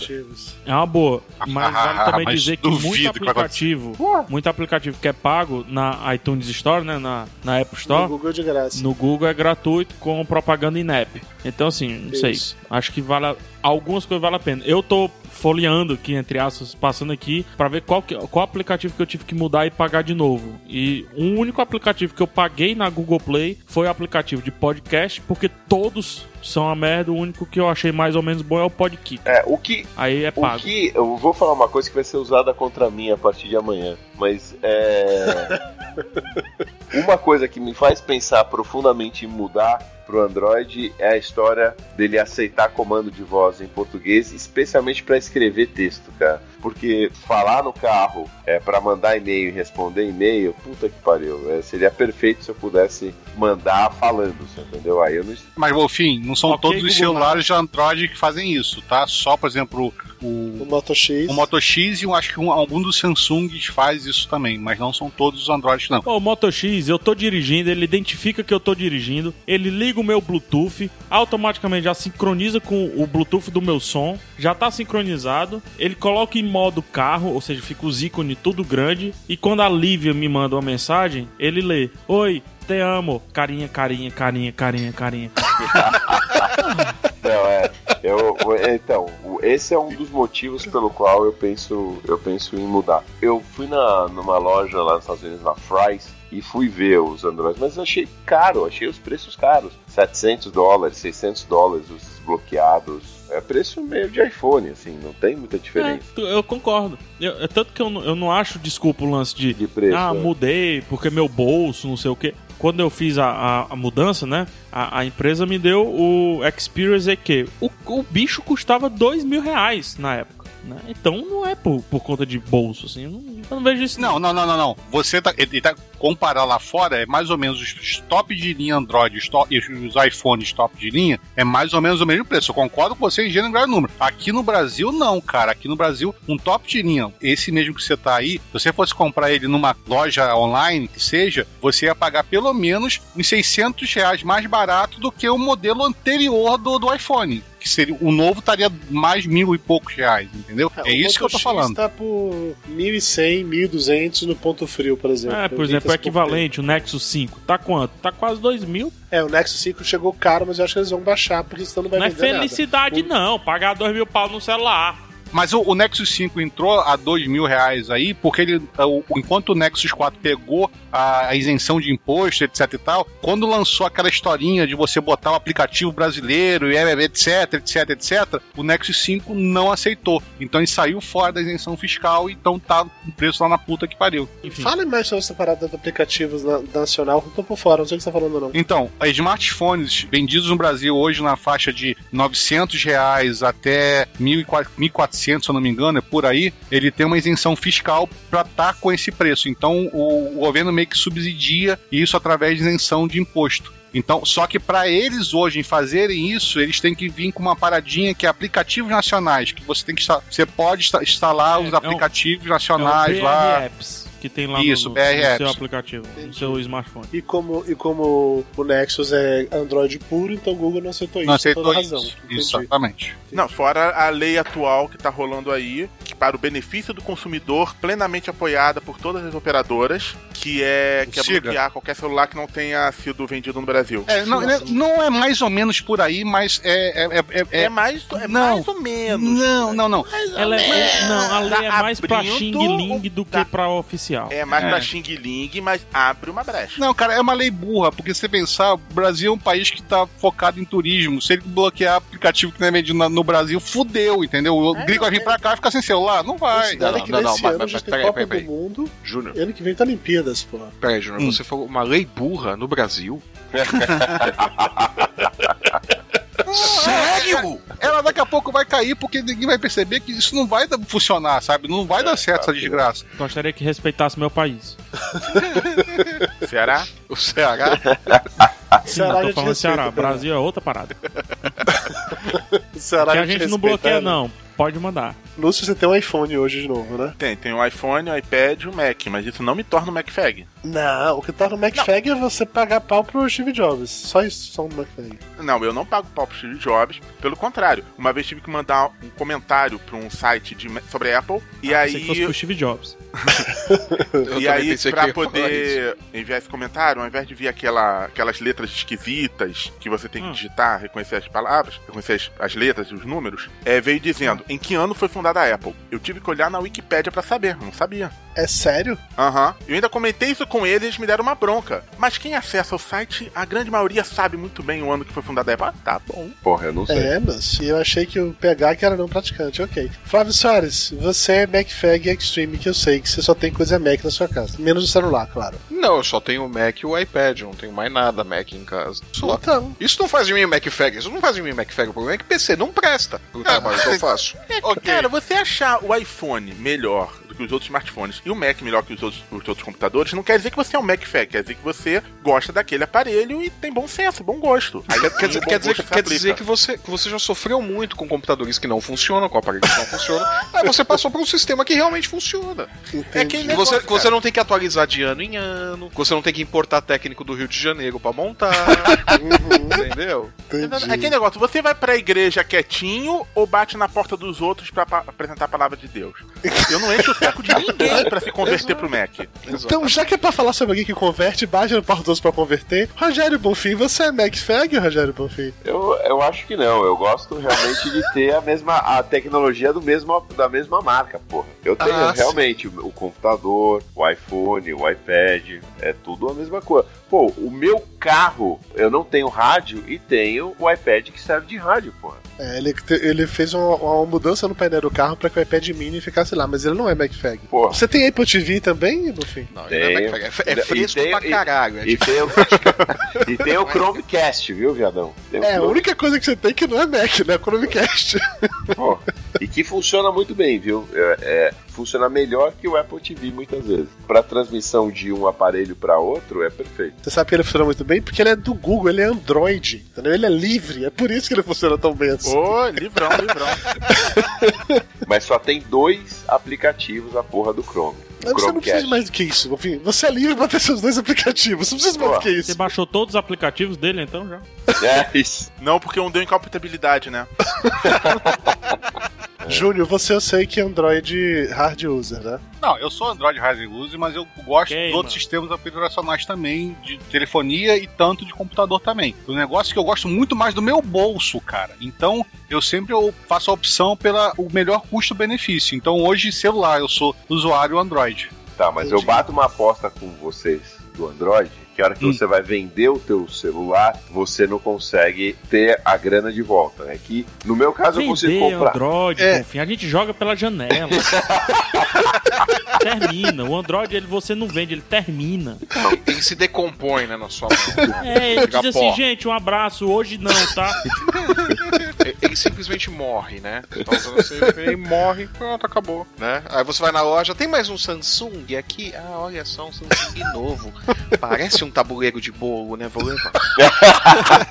É uma boa. Mas Ah, (laughs) vale também mas dizer que muito que aplicativo, muito aplicativo que é pago na iTunes Store, né, na, na Apple No Store, Google de graça. no Google é gratuito com propaganda in-app. Então, assim, não sei. Isso. Acho que vale a- algumas coisas valem a pena. Eu tô folheando aqui, entre aspas, passando aqui, pra ver qual, que- qual aplicativo que eu tive que mudar e pagar de novo. E o único aplicativo que eu paguei na Google Play foi o aplicativo de podcast, porque todos são a merda. O único que eu achei mais ou menos bom é o Podkick. É, o que, Aí é o pago. que. Eu vou falar uma coisa que vai ser usada contra mim a partir de amanhã. Mas é. (laughs) uma coisa que me faz pensar profundamente em mudar pro Android é a história dele aceitar comando de voz em português, especialmente para escrever texto, cara. Porque falar no carro é para mandar e-mail e responder e-mail, puta que pariu. É, seria perfeito se eu pudesse mandar falando, você entendeu? Aí eu não Mas, Wolfim, não são Ok, todos os Google celulares de Android que fazem isso, tá? Só, por exemplo, O o, Moto X. o Moto X e eu acho que um, algum dos Samsungs faz isso também, mas não são todos os Androids, não. O Moto X, eu tô dirigindo, ele identifica que eu tô dirigindo, ele liga o meu Bluetooth, automaticamente já sincroniza com o Bluetooth do meu som, já tá sincronizado, ele coloca em modo carro, ou seja, fica os ícones tudo grande, e quando a Lívia me manda uma mensagem, ele lê: Oi, te amo, carinha, carinha, carinha, carinha, carinha. (laughs) Não, é. Eu, então, esse é um dos motivos pelo qual eu penso, eu penso em mudar. Eu fui na, numa loja lá nos Estados Unidos, na Fry's, e fui ver os Androids, mas achei caro, achei os preços caros. 700 dólares, 600 dólares os desbloqueados. É preço meio de iPhone, assim, não tem muita diferença. É, eu concordo. Eu- é tanto que eu, não- eu não acho desculpa o lance de, De preço, ah, é. mudei porque meu bolso, não sei o quê. Quando eu fiz a, a- a mudança, né? A, a empresa me deu o Xperia ZQ. O, o bicho custava dois mil reais na época. Né? Então não é por, por conta de bolso, assim. Eu não, eu não vejo isso. Não, não, não, não, não. Você tá, ele tá comparar lá fora é mais ou menos os top de linha Android e os iPhones top de linha é mais ou menos o mesmo preço. Eu concordo com você em gênero e grau e número. Aqui no Brasil não, cara. Aqui no Brasil um top de linha, esse mesmo que você tá aí, se você fosse comprar ele numa loja online que seja, você ia pagar pelo menos uns 600 reais mais barato do que o modelo anterior do, do iPhone. Que seria, o novo estaria mais mil e poucos reais, entendeu? É, o isso que eu tô falando. tá por 1.100, 1.200 no ponto frio, por exemplo. É, por exemplo, pouco equivalente, o Nexus 5, tá quanto? Tá quase 2 mil. É, o Nexus 5 chegou caro, mas eu acho que eles vão baixar, porque senão não vai Não é vender nada. felicidade, não. Pagar 2 mil pau no celular. Mas o, o Nexus 5 entrou a dois mil reais aí, porque ele, o, enquanto o Nexus 4 pegou a, a isenção de imposto, etc e tal, quando lançou aquela historinha de você botar o aplicativo brasileiro e etc, etc, etc, o Nexus 5 não aceitou. Então ele saiu fora da isenção fiscal, então tá o preço lá na puta que pariu. Fale mais sobre essa parada de aplicativos na, nacional, que eu tô por fora, não sei o que você tá falando não. Então, smartphones vendidos no Brasil hoje na faixa de 900 reais até 1.400, se eu não me engano, é por aí, ele tem uma isenção fiscal para estar com esse preço. Então, o, o governo meio que subsidia isso através de isenção de imposto. Então, só que para eles hoje fazerem isso, eles têm que vir com uma paradinha que é aplicativos nacionais, que você tem que você pode insta- instalar os aplicativos nacionais é o lá. Apps que tem lá Isso, no, BR no seu aplicativo, no seu smartphone. E como, e como o Nexus é Android puro, então o Google não aceitou isso. Não com toda aceitou razão. isso. Entendi. Exatamente. Não, fora a lei atual que tá rolando aí, que para o benefício do consumidor, plenamente apoiada por todas as operadoras, que é, que é Siga. bloquear qualquer celular que não tenha sido vendido no Brasil. É, não, né, não é mais ou menos por aí, mas é. É, é, é, É mais, é Não. mais ou menos. Não, não, não. Ela é, não, a lei é Tá mais pra abrindo Xing Ling do tá- que pra oficial. É mais É. pra Xing Ling, mas abre uma brecha. Não, cara, é uma lei burra, porque se você pensar, o Brasil é um país que tá focado em turismo. Se ele bloquear aplicativo que não é vendido no Brasil, fudeu, entendeu? O gringo vai vir pra cá e ficar sem celular? Não vai. Que nesse mas- ano mas- mas tem peraí, peraí, peraí. do Mundo. Júnior. Ano que vem tá Olimpíadas, porra. Peraí, Júnior, Hum. você falou uma lei burra no Brasil? (laughs) (laughs) Sério? Ela daqui a pouco vai cair porque ninguém vai perceber que isso não vai funcionar, sabe? Não vai dar certo essa desgraça. Gostaria que respeitasse meu país. (laughs) Ceará? O Ceará? Sim, Ceará eu a tô falando Ceará. também. Brasil é outra parada. O (laughs) Ceará que a te gente não bloqueia, né? não. Pode mandar. Lúcio, você tem um iPhone hoje de novo, né? Tem, tem o iPhone, o iPad e o Mac, mas isso não me torna o MacFag. Não, o que tá no MacFag é você pagar pau pro Steve Jobs. Só isso, só no MacFag. Não, eu não pago pau pro Steve Jobs. Pelo contrário, uma vez tive que mandar um comentário pra um site de, sobre Apple. E Ah, aí. pensei que fosse pro Steve Jobs. (laughs) Eu e aí, pra poder enviar esse comentário, ao invés de vir aquela, aquelas letras esquisitas que você tem que Hum. digitar, reconhecer as palavras, reconhecer as, as letras e os números, é, veio dizendo em que ano foi fundada a Apple. Eu tive que olhar na Wikipédia pra saber, não sabia. É sério? Aham. Eu ainda comentei isso com eles, eles me deram uma bronca. Mas quem acessa o site, a grande maioria sabe muito bem o ano que foi fundada a Apple. Ah, tá bom. Porra, eu não sei. É, mas eu achei que o PH que era não praticante, ok. Flávio Soares, você é MacFag Extreme, que eu sei que você só tem coisa Mac na sua casa. Menos o celular, claro. Não, eu só tenho o Mac e o iPad, eu não tenho mais nada Mac em casa. Só. Então, Isso não faz de mim MacFag, isso não faz de mim MacFag. O problema é que PC não presta pro trabalho que eu faço. Cara, você achar o iPhone melhor do que os outros smartphones e o Mac melhor que os outros, os outros computadores, não quer dizer que você é um MacFag, quer dizer que você gosta daquele aparelho e tem bom senso, bom gosto. Aí, Quer, quer dizer, quer, dizer, quer dizer que você, que você já sofreu muito com computadores que não funcionam, com aparelhos que não funcionam. (laughs) Aí você passou por um sistema que realmente funciona. É Que negócio, você, você não tem que atualizar de ano em ano, que você não tem que importar técnico do Rio de Janeiro pra montar. (laughs) Entendeu? entendi. É aquele negócio, você vai pra igreja quietinho ou bate na porta dos outros pra pa- apresentar a palavra de Deus? Eu não encho o saco de ninguém pra se converter pro Mac. Então, já que é pra falar sobre alguém que converte, baixa no 12 pra converter. Rogério Bonfim, você é MacFag, Rogério Bonfim? Eu, eu acho que não. Eu gosto realmente de ter a mesma a tecnologia do mesmo, da mesma marca, porra. Eu tenho Ah, realmente o, o computador, o iPhone, o iPad, é tudo a mesma coisa. Pô, o meu carro, eu não tenho rádio e tenho o iPad que serve de rádio, porra. É, ele, ele fez uma, uma mudança no painel do carro pra que o iPad mini ficasse lá, mas ele não é MacFag. Porra. Você tem Apple TV também, Bonfim? Não, Tem. ele não é, MacFag, é, é E fresco tem- pra caralho. É E tipo, tem o, (laughs) e tem o Chromecast, viu, viadão? É, a única coisa que você tem que não é Mac, né? Chromecast. Pô, e que funciona muito bem, viu? É, é, funciona melhor que o Apple TV muitas vezes. Para transmissão de um aparelho para outro é perfeito. Você sabe que ele funciona muito bem porque ele é do Google, ele é Android, entendeu? Ele é livre, é por isso que ele funciona tão bem assim. Ô, livrão, livrão. (laughs) Mas só tem dois aplicativos a porra do Chrome. Você não precisa de mais do que isso. Você é livre pra ter seus dois aplicativos. Você não precisa mais do que Você isso. baixou todos os aplicativos dele então já? (laughs) É isso. Não, porque um deu incompatibilidade, né? (laughs) Júnior, você eu sei que é Android hard user, né? Não, eu sou Android Hard Use, mas eu gosto Queima. de outros sistemas operacionais também, de telefonia e tanto de computador também. O negócio é que eu gosto muito mais do meu bolso, cara. Então, eu sempre eu faço a opção pela o melhor custo-benefício. Então, hoje, celular, eu sou usuário Android. Tá, mas eu bato uma aposta com vocês do Android, que a hora que Hum. você vai vender o teu celular, você não consegue ter a grana de volta. É que, no meu caso, eu consigo Vender comprar. Android, É. enfim, a gente joga pela janela. (laughs) termina. O Android, ele, você não vende, ele termina. Ele se decompõe, né, na sua mão. É, ele Fica diz assim, pó. gente, um abraço, hoje não, tá? Ele simplesmente morre, né? Você usando assim, ele morre, pronto, acabou, né? Aí você vai na loja, tem mais um Samsung aqui? Ah, olha só, um Samsung novo. Parece um tabuleiro de bolo, né? Vou levar. (laughs)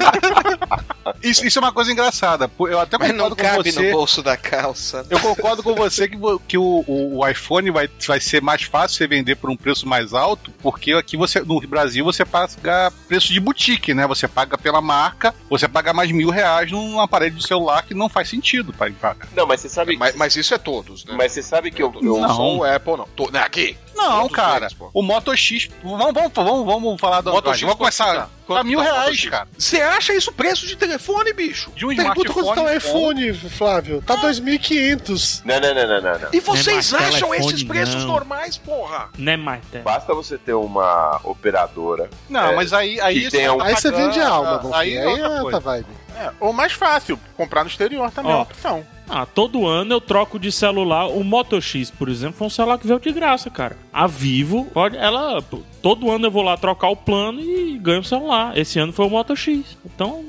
Isso, isso é uma coisa engraçada. Eu até Mas concordo não com cabe você. no bolso da calça. Eu concordo com você que, que o, o- o iPhone vai, vai ser mais fácil você vender por um preço mais alto, porque aqui você no Brasil você paga preço de boutique, né? Você paga pela marca, você paga mais mil reais num aparelho de celular que não faz sentido para pagar. Não, mas você sabe. Mas, mas isso é todos, né? Mas você sabe que eu. eu Não, só o Apple, não. Tô, né, aqui. Não, cara. o Moto X. Vamos, vamos, vamos, vamos falar do Moto. X, Vamos começar. quanto tá? Mil reais, cara. Você acha isso preço de telefone, bicho? De um Pergunta quanto tá o iPhone, Flávio. Tá 2.500. Não, não, não, não, não, não. E vocês Não é acham esses preços não. normais, porra? Não é mais. Basta você ter uma operadora. Não, É, mas aí. aí que tenha um- Aí você vende a alma. Aí Aí é é outra vibe. É, ou mais fácil, comprar no exterior também é Ó. uma opção. Ah, todo ano eu troco de celular. O Moto X, por exemplo, foi um celular que veio de graça, cara. A Vivo, pode, ela. Todo ano eu vou lá trocar o plano e ganho o celular. Esse ano foi o Moto X. Então,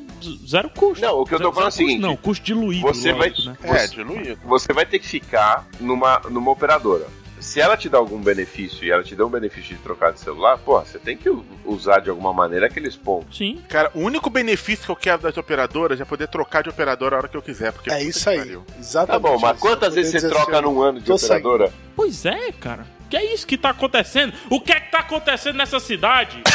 zero custo. Não, o que eu tô Zero- falando é o custo seguinte, Não, custo diluído. você vai- lógico, né? É, diluído. Você vai ter que ficar numa, numa operadora. Se ela te dá algum benefício e ela te dá um benefício de trocar de celular, porra, você tem que usar de alguma maneira aqueles pontos. Sim. Cara, o único benefício que eu quero das operadoras é poder trocar de operadora a hora que eu quiser. Porque É isso aí. pariu. Tá Exatamente. bom, mas quantas vezes você troca assim, num ano de operadora? Pois é, cara. Que é isso que tá acontecendo? O que é que tá acontecendo nessa cidade? (laughs)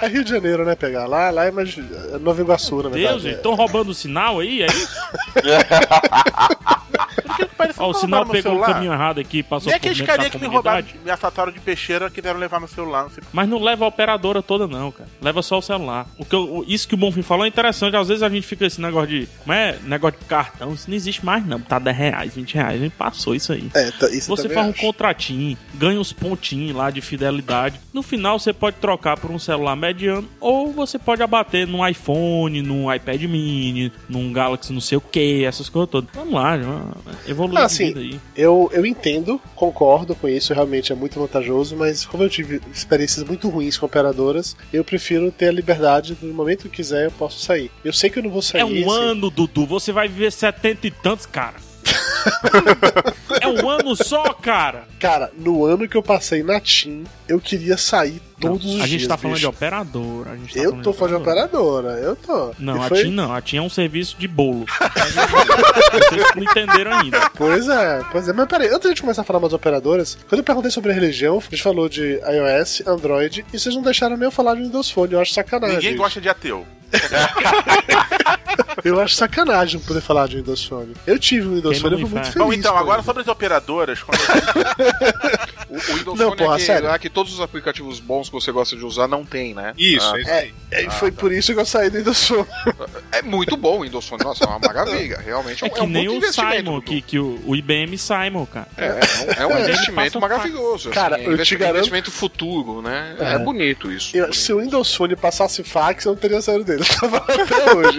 É Rio de Janeiro, né? Pegar lá, lá é mais é Nova Iguaçu, na Deus, verdade. gente, estão roubando o sinal aí, é isso? (laughs) Parece Ó, o sinal pegou o caminho errado aqui, passou Nem por aqueles dentro da carinha que me roubaram, me assaltaram de peixeira quiseram levar meu celular. Não sei Mas não leva a operadora toda, não, cara. Leva só o celular. O que eu- isso que o Bonfim falou é interessante. Às vezes a gente fica esse negócio de. Como é? Negócio de cartão. Isso não existe mais, não. Tá 10 reais, 20 reais. A gente passou isso aí. É, tá- isso Você faz um acho. contratinho, ganha uns pontinhos lá de fidelidade. No final você pode trocar por um celular mediano ou você pode abater num iPhone, num iPad mini, num Galaxy não sei o que, essas coisas todas. Vamos lá, evoluir Ah, assim, aí. Eu, eu entendo, concordo com isso, realmente é muito vantajoso, mas como eu tive experiências muito ruins com operadoras, eu prefiro ter a liberdade do momento que quiser eu posso sair. Eu sei que eu não vou sair. É um assim, ano, Dudu. Você vai viver setenta e tantos, cara. É um ano só, cara. Cara, no ano que eu passei na TIM, eu queria sair todos os a dias. gente tá falando de bicho. operadora. A gente tá Eu tô falando de operadora, eu tô. Não, E a foi- TIM não. A TIM é um serviço de bolo. (laughs) Vocês não entenderam ainda. Pois é, pois é. Mas peraí, antes de a gente começar a falar mais de operadoras, quando eu perguntei sobre a religião, a gente falou de iOS, Android, e vocês não deixaram nem eu falar de Windows Phone, eu acho sacanagem. Ninguém gosta de ateu. (laughs) Eu acho sacanagem não poder falar de Windows Phone. Eu tive um Windows Phone e no fui muito feliz. Bom, então, agora ele. sobre as operadoras. quando- (laughs) O, o Windows Não, Phone porra, é, que, sério. é que todos os aplicativos bons que você gosta de usar não tem, né? Isso, Ah, é isso É, é, foi por isso que eu saí do Windows Phone. (laughs) É muito bom o Windows Phone. Nossa, é uma maravilha. (laughs) Realmente é, É um- que é um nem o Simon, que, que o, o IBM Simon, cara. É, é um, é um É, investimento um maravilhoso. Cara, assim, eu te investi- garanto- investimento futuro, né? É, É. bonito isso. Eu- se o Windows Phone passasse fax, eu não teria saído dele. Eu tava até hoje.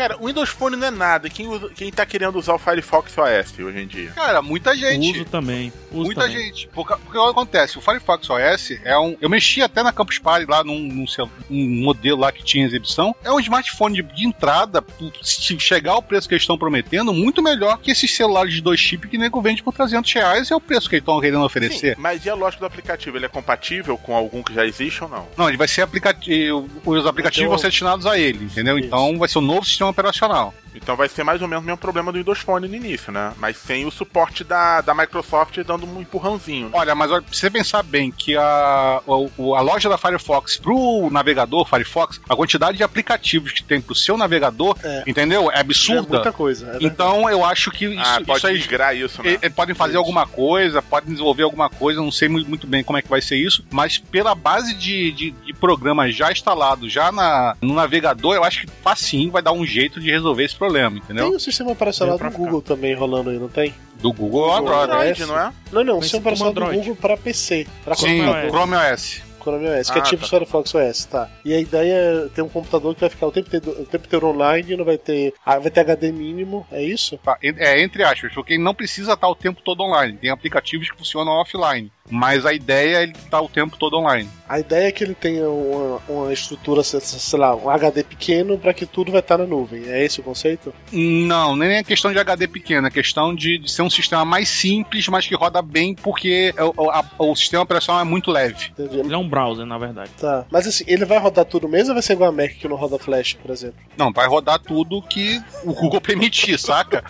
Cara, o Windows Phone não é nada. Quem, usa- quem tá querendo usar o Firefox OS hoje em dia? Cara, muita gente. Uso também. Uso Muita também. gente. Porque, porque o que acontece? O Firefox OS é um. Eu mexi até na Campus Party lá num, num cel- um modelo lá que tinha exibição. É um smartphone de, de entrada. Se chegar ao preço que eles estão prometendo, muito melhor que esses celulares de dois chips que nego vende por 300 reais. É o preço que eles estão querendo oferecer. Sim, mas e a lógica do aplicativo? Ele é compatível com algum que já existe ou não? Não, ele vai ser aplicativo. Os aplicativos vão ser destinados a ele, entendeu? Então vai ser um novo sistema operacional. Então vai ser mais ou menos o mesmo problema do Windows Phone no início, né? Mas sem o suporte da, da Microsoft dando um empurrãozinho. Olha, mas olha, pra você pensar bem que a, o- a loja da Firefox pro navegador Firefox, a quantidade de aplicativos que tem pro seu navegador, entendeu? É absurda. É muita coisa. é então eu acho que isso, Ah, pode isso aí. migrar isso, né? podem fazer alguma coisa, podem desenvolver alguma coisa, não sei mu- muito bem como é que vai ser isso, mas pela base de, de, de programa já instalado já na, no navegador, eu acho que facinho vai dar um jeito de resolver esse problema, entendeu? Tem o sistema operacional do Google também rolando aí, não tem? Do Google ou Android, OS. não é? Não, não, o sistema operacional do Android. Google para PC. Pra Sim. Chrome OS. Chrome OS, que Ah, é tipo tá. o Firefox OS, tá. E a ideia é ter um computador que vai ficar o tempo inteiro, o tempo inteiro online, não vai ter. Ah, vai ter HD mínimo, é isso? Tá, é, entre aspas, porque ele não precisa estar o tempo todo online. Tem aplicativos que funcionam offline. Mas a ideia é ele estar o tempo todo online. A ideia é que ele tenha uma, uma estrutura, sei- lá, um HD pequeno para que tudo vai estar na nuvem. É esse o conceito? Não, nem é questão de HD pequeno, é questão de, de ser um sistema mais simples, mas que roda bem porque o, o- a- o sistema operacional é muito leve. Ele é um browser, na verdade. Tá. Mas assim, ele vai rodar tudo mesmo ou vai ser igual a Mac que não roda Flash, por exemplo? Não, vai rodar tudo que o Google (laughs) permitir, saca?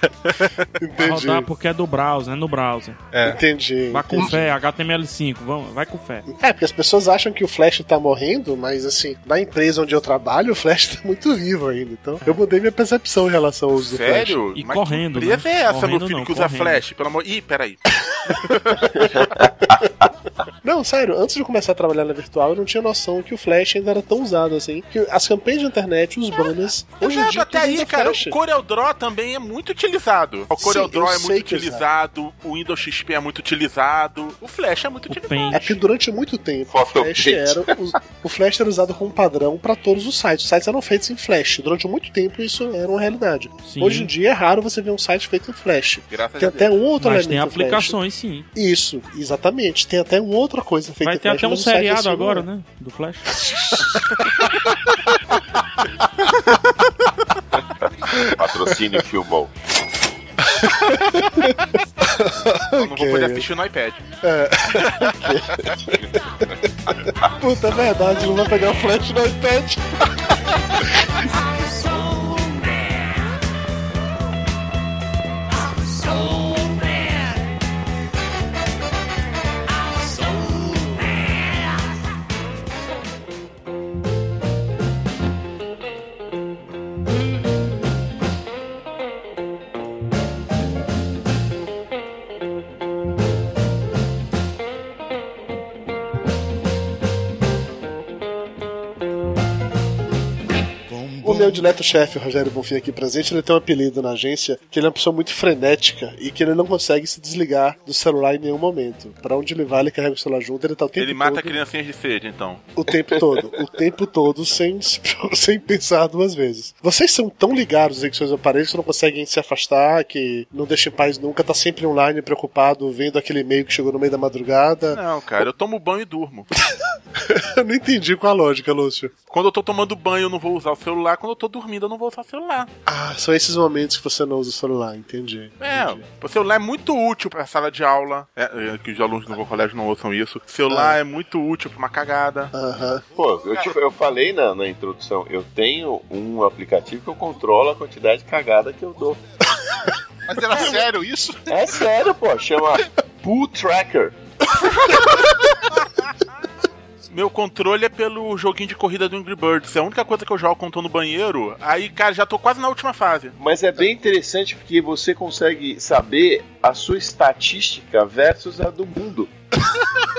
Vai rodar porque é do browser, é no browser. É. Entendi. Vai com entendi. fé, HTML5, vamos, vai com fé. É, porque as pessoas acham que o Flash tá morrendo, mas assim, na empresa onde eu trabalho, o Flash (laughs) tá muito vivo ainda. Então, eu mudei minha percepção em relação ao uso do Flash. Sério? E Mas correndo, né? é essa, Correndo meu filho, não, que usa correndo. flash? Pelo amor. Ih, peraí. (laughs) Não, sério, antes de começar a trabalhar virtual, eu não tinha noção que o Flash ainda era tão usado assim. Que as campanhas de internet, os banners, hoje em dia até aí, cara, Flash. o CorelDRAW também é muito utilizado. O Sim, CorelDRAW eu é muito é utilizado, o Windows XP é muito utilizado, o Flash é muito utilizado. É que durante muito tempo o Flash, era, o, o Flash era usado como padrão para todos os sites. Os sites eram feitos em Flash. Durante muito tempo isso era uma realidade. Sim. Hoje em dia é raro você ver um site feito em Flash. Graças tem a até um outro Mas tem elemento Flash. aplicações, sim. Isso, exatamente. Tem até uma outra coisa feita Vai em ter Flash. até um mas o site seriado agora, né? Do Flash. (laughs) Patrocínio Filmou. Eu não vou poder assistir no iPad. É. (laughs) Puta, é verdade, não vai pegar o Flash no iPad. (laughs) O meu dileto-chefe, o Rogério Bonfim, aqui presente, ele tem um apelido na agência que ele é uma pessoa muito frenética e que ele não consegue se desligar do celular em nenhum momento. Pra onde ele vai, ele carrega o celular junto, ele tá o tempo Ele mata todo, criancinhas de sede, então. o tempo todo, o tempo todo, sem, (laughs) sem pensar duas vezes. Vocês são tão ligados em seus aparelhos que não conseguem se afastar, que não deixa em paz nunca, tá sempre online, preocupado, vendo aquele e-mail que chegou no meio da madrugada. Não, cara, eu tomo banho e durmo. (laughs) eu não entendi qual a lógica, Lúcio. Quando eu tô tomando banho, eu não vou usar o celular. Quando eu tô dormindo, eu não vou usar o celular. Ah, são esses momentos que você não usa o celular, entendi. É, o celular é muito útil pra sala de aula. É, é, que os alunos do meu colégio não ouçam isso. O celular Ah. é muito útil pra uma cagada. Aham. Pô, eu, te- eu falei na, na introdução, eu tenho um aplicativo que eu controlo a quantidade de cagada que eu dou. (laughs) Mas era sério isso? É sério, pô, chama Pool Tracker. (laughs) Meu controle é pelo joguinho de corrida do Angry Birds. É a única coisa que eu jogo quando tô no banheiro. Aí, cara, já tô quase na última fase. Mas é bem interessante porque você consegue saber a sua estatística versus a do mundo. (laughs)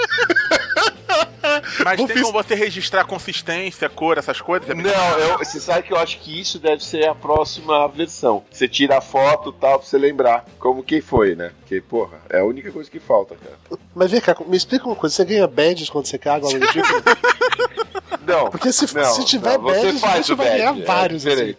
Mas tem como você registrar consistência, cor, essas coisas? É Não, eu, você sabe que eu acho que isso deve ser a próxima versão. Você tira a foto e tal pra você lembrar como que foi, né? Porque, porra, é a única coisa que falta, cara. Mas vem cá, me explica uma coisa, você ganha badges quando você caga algo do tipo? Não. Porque se, não, se tiver não, você badges, faz você o vai ganhar badge, vários. É assim.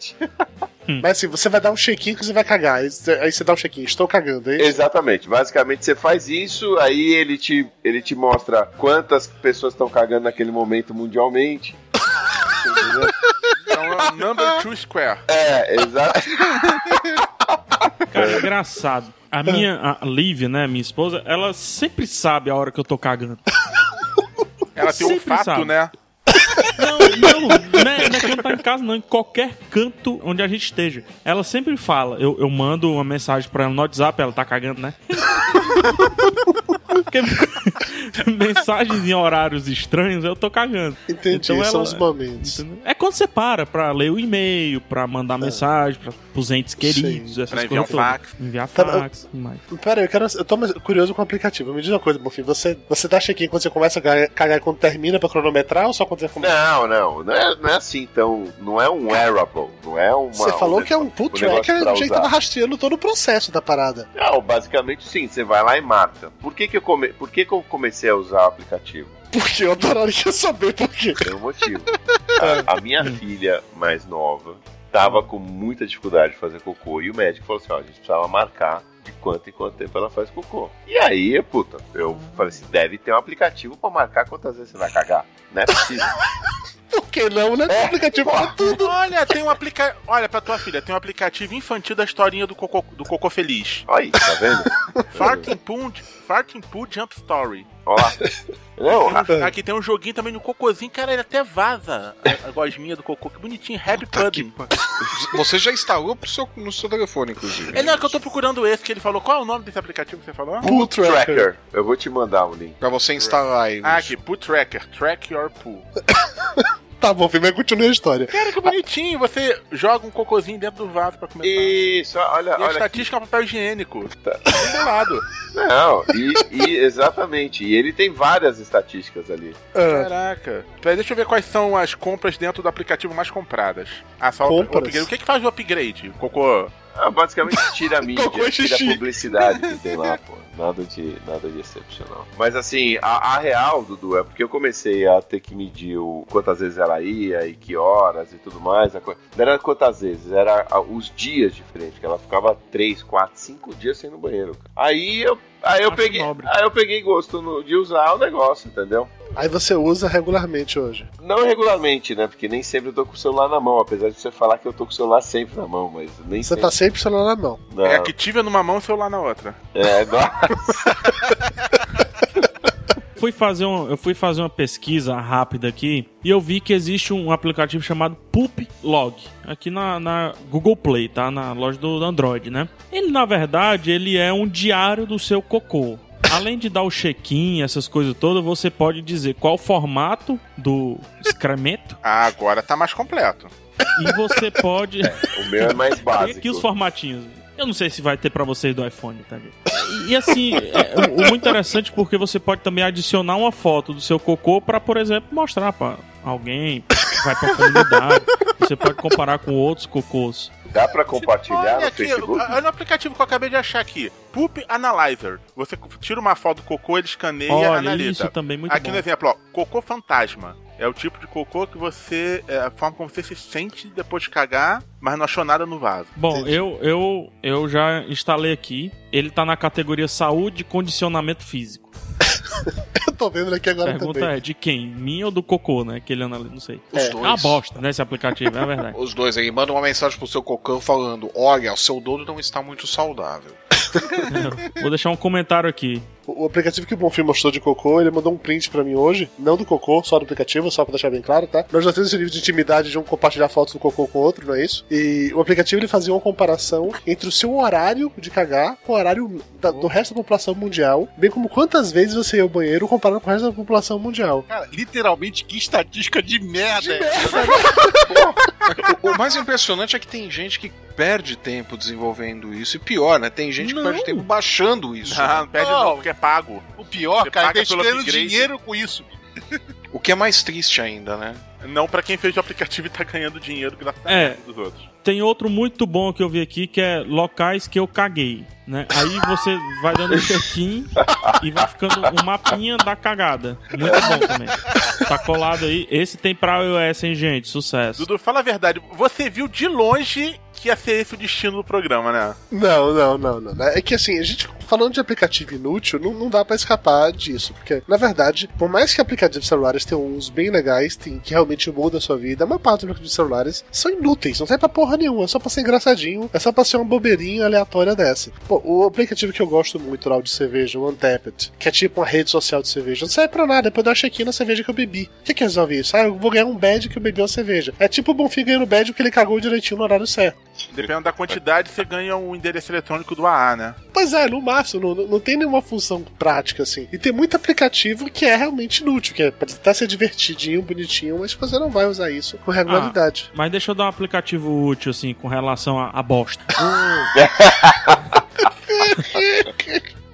Diferente. Mas assim, você vai dar um check-in que você vai cagar. Aí você dá um check-in, estou cagando, é isso? Exatamente. Basicamente, você faz isso, aí ele te, ele te mostra quantas pessoas estão cagando naquele momento mundialmente. Então é um number two square. É, exato. Cara, é engraçado. A minha, a Liv, né, minha esposa, ela sempre sabe a hora que eu tô cagando. Ela tem um Sempre fato, sabe. né? Não, não, não é, não é tá em casa, não. Em qualquer canto onde a gente esteja. Ela sempre fala. Eu, eu mando uma mensagem pra ela no WhatsApp, ela tá cagando, né? Porque (laughs) mensagens em horários estranhos, eu tô cagando. Entendi, Então são os momentos. Entendeu? É quando você para pra ler o e-mail, pra mandar mensagem pra, pros entes queridos, essas Pra enviar coisas um fax. Enviar Tá, fax, tudo mais. Pera aí, eu, quero, eu tô curioso com o aplicativo. Me diz uma coisa, Bonfim. Você, você dá check-in quando você começa a cagar- cagar quando termina pra cronometrar ou só quando você começa? Não, não, não é, não é assim, então. Não é um wearable, não é uma. Você falou que é um pull um tracker que usar. tava rastreando todo o processo da parada. Não, basicamente sim, você vai lá e marca. Por que, que, eu, come... por que, que eu comecei a usar o aplicativo? Porque eu adoraria saber por quê. Tem um motivo. A, a minha (laughs) filha mais nova tava com muita dificuldade de fazer cocô e o médico falou assim: ó, a gente precisava marcar de quanto em quanto tempo ela faz cocô. E aí, puta, eu falei assim: deve ter um aplicativo pra marcar quantas vezes você vai cagar. Não é possível. (laughs) Que não, né? Tem aplicativo pra tudo. Olha, tem um aplicativo. Olha, pra tua filha, tem um aplicativo infantil da historinha do Cocô, do Cocô Feliz. Olha aí, tá vendo? (laughs) Farting Poo, Farting Poo Jump Story. Ó lá. Não, a- Aqui tem um joguinho também no cocôzinho, cara, ele até vaza a, a gosminha do cocô. Que bonitinho, Happy Pudding. Você já instalou pro seu, no seu telefone, inclusive. É, não, é que eu tô procurando esse que ele falou. Qual é o nome desse aplicativo que você falou? Poo Tracker. Eu vou te mandar o link. Pra você instalar aí. Ah, aqui, Poo Tracker. Track your poo. (laughs) Tá bom, filho, mas continua a história. Cara, que bonitinho. Você joga um cocôzinho dentro do vaso pra começar. Isso, olha, E a olha. estatística é um papel higiênico. Tá. Do lado. Não, e, e- exatamente. E ele tem várias estatísticas ali. Caraca. Peraí, deixa eu ver quais são as compras dentro do aplicativo mais compradas. Ah, só o- o Compras? upgrade. O que que faz o upgrade? O cocô. Ah, basicamente tira a (laughs) mídia, tira a publicidade que tem lá, (laughs) pô. Nada de, nada de excepcional. Mas assim, a, a real, Dudu, é porque eu comecei a ter que medir o, quantas vezes ela ia e que horas e tudo mais. co- Não era quantas vezes, era os dias diferentes, que ela ficava 3, 4, 5 dias sem ir no banheiro. cara. Aí eu, aí eu, peguei, nobre. aí eu peguei gosto no- de usar o negócio, entendeu? Aí você usa regularmente hoje. Não regularmente, né? Porque nem sempre eu tô com o celular na mão, apesar de você falar que eu tô com o celular sempre na mão, mas nem Você sempre. tá sempre com o celular na mão. Não. É Activia numa mão e celular na outra. É, (laughs) nossa. Fui fazer um, eu fui fazer uma pesquisa rápida aqui e eu vi que existe um aplicativo chamado Poop Log aqui na, na Google Play, tá? Na loja do Android, né? Ele, na verdade, ele é um diário do seu cocô. Além de dar o check-in, essas coisas todas, você pode dizer qual o formato do excremento (laughs) Ah, agora tá mais completo. e você pode... O meu é mais (laughs) Tem básico. aqui os formatinhos. Eu não sei se vai ter pra vocês do iPhone, tá? E, assim, é, muito interessante porque você pode também adicionar uma foto do seu cocô pra, por exemplo, mostrar pra alguém que vai pra comunidade. Você pode comparar com outros cocôs. Dá pra compartilhar Olha no aqui, Facebook? olha o aplicativo que eu acabei de achar aqui. Poop Analyzer. Você tira uma foto do cocô, ele escaneia e Olha, analisa. isso também muito aqui bom. no exemplo, ó, cocô fantasma. É o tipo de cocô que você. É a forma como você se sente depois de cagar, mas não achou nada no vaso. Bom, eu, eu, eu já instalei aqui. Ele tá na categoria saúde e condicionamento físico. (laughs) Eu tô vendo aqui A agora pergunta também. é de quem? Minha ou do cocô, né? Que ele analisa, não sei. Os É dois. uma bosta, né? Esse aplicativo, é verdade. Os dois aí mandam uma mensagem pro seu cocão falando: Olha, o seu dono não está muito saudável. (laughs) Vou deixar um comentário aqui. O o aplicativo que o Bonfim mostrou de cocô, ele mandou um print pra mim hoje. Não do cocô, só do aplicativo, só pra deixar bem claro, tá? Nós já temos esse nível de intimidade de um compartilhar fotos do cocô com o outro, não é isso? E o aplicativo ele fazia uma comparação entre o seu horário de cagar com o horário da- do resto da população mundial, bem como quantas vezes você ia ao banheiro comparando com o resto da população mundial. Cara, literalmente, que estatística de merda. é (laughs) O mais impressionante é que tem gente que perde tempo desenvolvendo isso. E pior, né? Tem gente que perde tempo baixando isso. Ah, né? não perde não, porque é pago. O pior, Você cara, paga eles pelo ganhando upgrade. dinheiro com isso. O que é mais triste ainda, né? Não pra quem fez o aplicativo e tá ganhando dinheiro graças É. dos outros. Tem outro muito bom que eu vi aqui que é locais que eu caguei, né? Aí você vai dando um check-in e vai ficando um mapinha da cagada. Muito bom também. Tá colado aí. Esse tem pra iOS, hein, gente? Sucesso. Dudu, fala a verdade. Você viu de longe que ia ser esse o destino do programa, né? Não, não, não, não. É que assim, a gente falando de aplicativo inútil, não, não dá pra escapar disso. Porque, na verdade, por mais que aplicativos celulares tenham uns bem legais, tem, que realmente mudam a sua vida, a maior parte dos aplicativos celulares são inúteis, não serve pra porra nenhuma, é só pra ser engraçadinho, é só pra ser uma bobeirinha aleatória dessa. Pô, o aplicativo que eu gosto muito lá de cerveja, o Untapped, que é tipo uma rede social de cerveja, não serve pra nada, depois eu dar check-in na cerveja que eu bebi. O que que resolve isso? Ah, eu vou ganhar um badge que eu bebi uma cerveja. É tipo o Bonfim ganhando badge porque ele cagou direitinho no horário certo. Dependendo da quantidade, você ganha um endereço eletrônico do AA, né? Pois é, no máximo, não, não tem nenhuma função prática assim. E tem muito aplicativo que é realmente inútil, que é pra tentar ser divertidinho, bonitinho, mas você não vai usar isso com regularidade. Ah, mas deixa eu dar um aplicativo útil, assim, com relação à bosta. (laughs)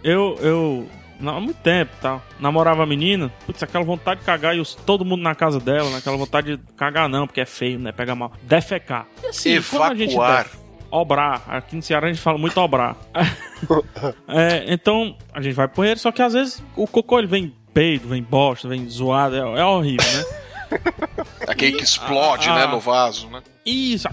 eu, eu, há muito tempo, tá? Namorava a menina, putz, aquela vontade de cagar e os, todo mundo na casa dela, né? Aquela vontade de cagar não, porque é feio, né? Pega mal. Defecar. E assim, quando a gente Evacuar. def- Obrar. Aqui no Ceará a gente fala muito obrar. (laughs) É, então, a gente vai pro banheiro, só que às vezes o cocô ele vem peido, vem bosta, vem zoado, é, é horrível, né? (laughs) Aquele que explode, Ah, né, ah. no vaso, né? Isso,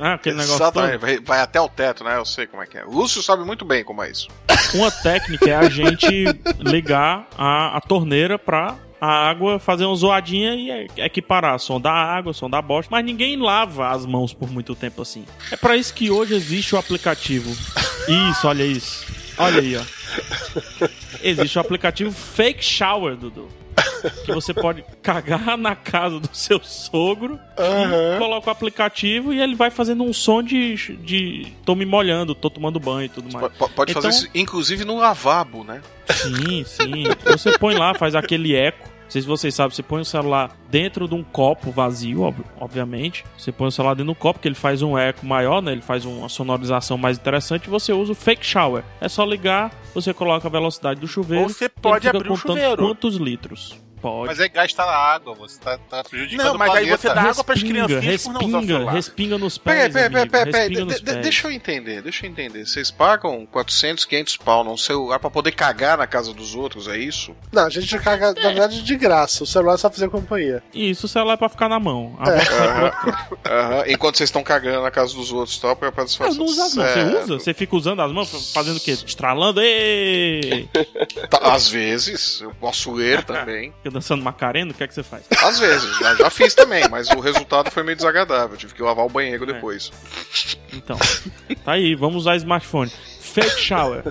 ah, aquele negócio Exatamente, vai, vai até o teto, né? Eu sei como é que é. O Lúcio sabe muito bem como é isso. Uma técnica é a gente ligar a, a torneira pra a água fazer uma zoadinha e e- equiparar som da água, som da bosta, mas ninguém lava as mãos por muito tempo assim. É pra isso que hoje existe o aplicativo. Isso, olha isso. Olha aí, ó. Existe o aplicativo Fake Shower, Dudu. Que você pode cagar na casa do seu sogro e coloca o aplicativo e ele vai fazendo um som de, de tô me molhando, tô tomando banho e tudo mais. P- Pode fazer Então- isso, inclusive no lavabo, né? Sim, sim. Você põe lá, faz aquele eco. Não sei se vocês sabem, você põe o celular dentro de um copo vazio, ob- obviamente. Você põe o celular dentro do copo, que ele faz um eco maior, né? Ele faz uma sonorização mais interessante você usa o fake shower. É só ligar, você coloca a velocidade do chuveiro. Ou você pode abrir o chuveiro. Quantos litros? Pode. Mas é gastar água, você tá, tá prejudicando Não, mas aí você dá água pras Respinga, criancinhas por não usar respinga, celular. respinga nos Peraí, pés, peraí, peraí, amigo, peraí, peraí. respinga De- nos de- pés. Deixa eu entender, deixa eu entender. Vocês pagam 400, 500 pau num celular pra poder cagar na casa dos outros, é isso? Não, a gente caga, na verdade, de graça. O celular é só fazer companhia. Isso, o celular é pra ficar na mão. A É. Aham, Enquanto vocês estão cagando na casa dos outros, tal, pra pra não uso as mãos. Você usa? Você fica usando as mãos, fazendo o quê? Estralando? Ei! (laughs) Tá, Às vezes, eu posso ler também. Dançando macarena? O que é que você faz? Às vezes, já, já fiz também, mas o resultado foi meio desagradável. Tive que lavar o banheiro depois. Então, tá aí, vamos usar smartphone. Fake shower.